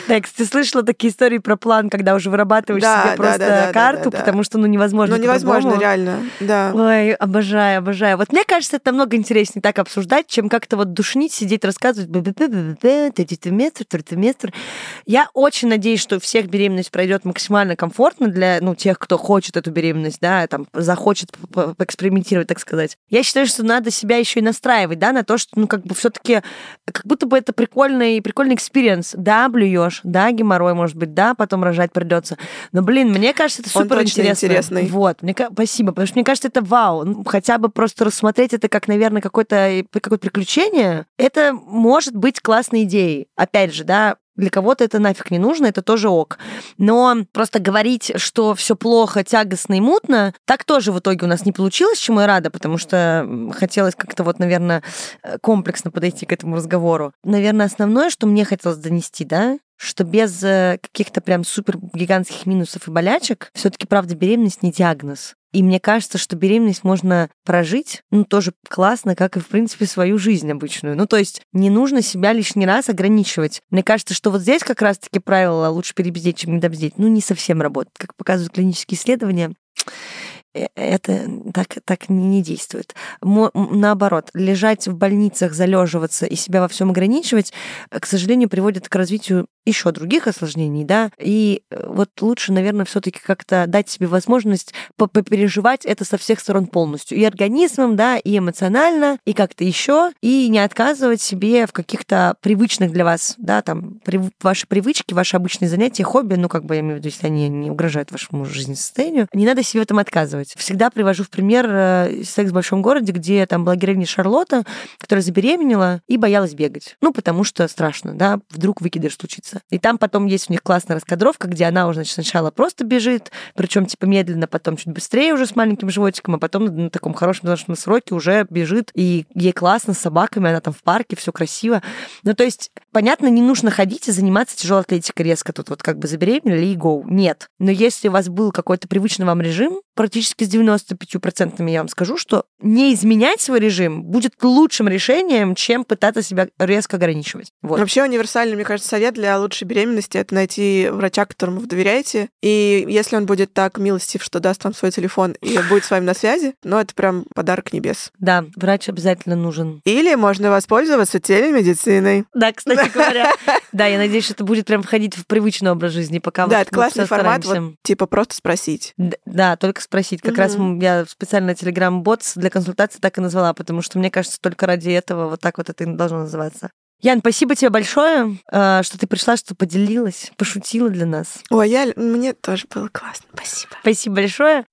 Speaker 2: Да, кстати, слышала такие истории про план, когда уже вырабатываешь да, себе просто да, карту, потому что, ну, невозможно.
Speaker 1: Ну, невозможно, реально, да.
Speaker 2: Ой, обожаю, обожаю. Вот мне кажется, это намного интереснее так обсуждать, чем как-то вот душнить, сидеть, рассказывать, второй триместр. Я очень надеюсь, что у всех беременность пройдет максимально комфортно для, ну, тех, кто хочет эту беременность, да, там, захочет поэкспериментировать, так сказать. Я считаю, что надо себя еще и настраивать, да, на то, что, ну, как бы все-таки, как будто бы это прикольный, прикольный experience. Да, блюешь, да, геморрой, может быть, да, потом рожать придется. Но, блин, мне кажется, это супер интересно. Вот, мне, спасибо, потому что мне кажется, это вау. Ну, хотя бы просто рассмотреть это как, наверное, какое-то какое приключение, это может быть классной идеей. Опять же, да, для кого-то это нафиг не нужно, это тоже ок. Но просто говорить, что все плохо, тягостно и мутно, так тоже в итоге у нас не получилось, чему я рада, потому что хотелось как-то вот, наверное, э, комплексно подойти к этому разговору. Наверное, основное, что мне хотелось донести, да, что без э, каких-то прям супер гигантских минусов и болячек все-таки, правда, беременность не диагноз. И мне кажется, что беременность можно прожить, ну, тоже классно, как и, в принципе, свою жизнь обычную. Ну, то есть не нужно себя лишний раз ограничивать. Мне кажется, что вот здесь как раз-таки правило лучше перебздеть, чем недобздеть, ну, не совсем работает. Как показывают клинические исследования, это так, так не действует. Наоборот, лежать в больницах, залеживаться и себя во всем ограничивать, э, к сожалению, приводит к развитию еще других осложнений, да, и э, вот лучше, наверное, все-таки как-то дать себе возможность попереживать это со всех сторон полностью, и организмом, да, и эмоционально, и как-то еще, и не отказывать себе в каких-то привычных для вас, да, там, при, ваши привычки, ваши обычные занятия, хобби, ну, как бы я имею в виду, если они не угрожают вашему жизнестоянию, не надо себе в этом отказывать делать. Всегда привожу в пример э, «Секс в большом городе», где там была героиня Шарлотта, которая забеременела и боялась бегать. Ну, потому что страшно, да, вдруг выкидыш случится. И там потом есть у них классная раскадровка, где она уже, значит, сначала просто бежит, причем типа медленно, потом чуть быстрее уже с маленьким животиком, а потом на таком хорошем должностном сроке уже бежит, и ей классно с собаками, она там в парке, все красиво. Ну, то есть, понятно, не нужно ходить и заниматься тяжелой атлетикой резко тут вот как бы забеременели и go. Нет. Но если у вас был какой-то привычный вам режим, практически с 95% я вам скажу, что не изменять свой режим будет лучшим решением, чем пытаться себя резко ограничивать. Вот.
Speaker 1: Вообще универсальный, мне кажется, совет для лучшей беременности — это найти врача, которому вы доверяете. И если он будет так милостив, что даст вам свой телефон и будет с вами на связи, ну, это прям подарок небес.
Speaker 2: Да, врач обязательно нужен.
Speaker 1: Или можно воспользоваться телемедициной.
Speaker 2: Да, кстати говоря. Да, я надеюсь, что это будет прям входить в привычный образ жизни, пока
Speaker 1: Да, это классный формат, типа просто спросить.
Speaker 2: Да, только спросить. Как раз я специально Telegram-бот для консультации так и назвала, потому что мне кажется, только ради этого вот так вот это и должно называться. Ян, спасибо тебе большое, э, что ты пришла, что поделилась, пошутила для нас.
Speaker 1: Ой, я, мне тоже было классно. Спасибо.
Speaker 2: Спасибо большое.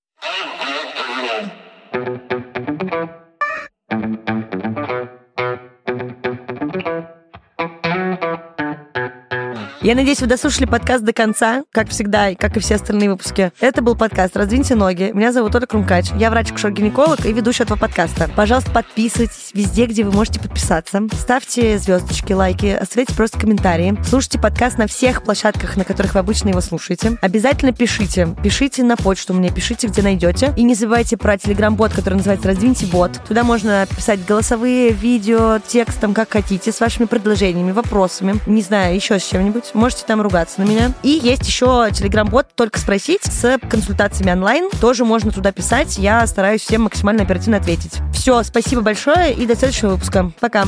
Speaker 2: Я надеюсь, вы дослушали подкаст до конца, как всегда, как и все остальные выпуски. Это был подкаст «Раздвиньте ноги». Меня зовут Оля Крумкач. Я врач-акушер-гинеколог и ведущая этого подкаста. Пожалуйста, подписывайтесь везде, где вы можете подписаться. Ставьте звездочки, лайки, оставляйте просто комментарии. Слушайте подкаст на всех площадках, на которых вы обычно его слушаете. Обязательно пишите. Пишите на почту мне, пишите, где найдете. И не забывайте про телеграм-бот, который называется «Раздвиньте бот». Туда можно писать голосовые, видео, текстом, как хотите, с вашими предложениями, вопросами. Не знаю, еще с чем-нибудь можете там ругаться на меня. И есть еще телеграм-бот «Только спросить» с консультациями онлайн. Тоже можно туда писать. Я стараюсь всем максимально оперативно ответить. Все, спасибо большое и до следующего выпуска. Пока.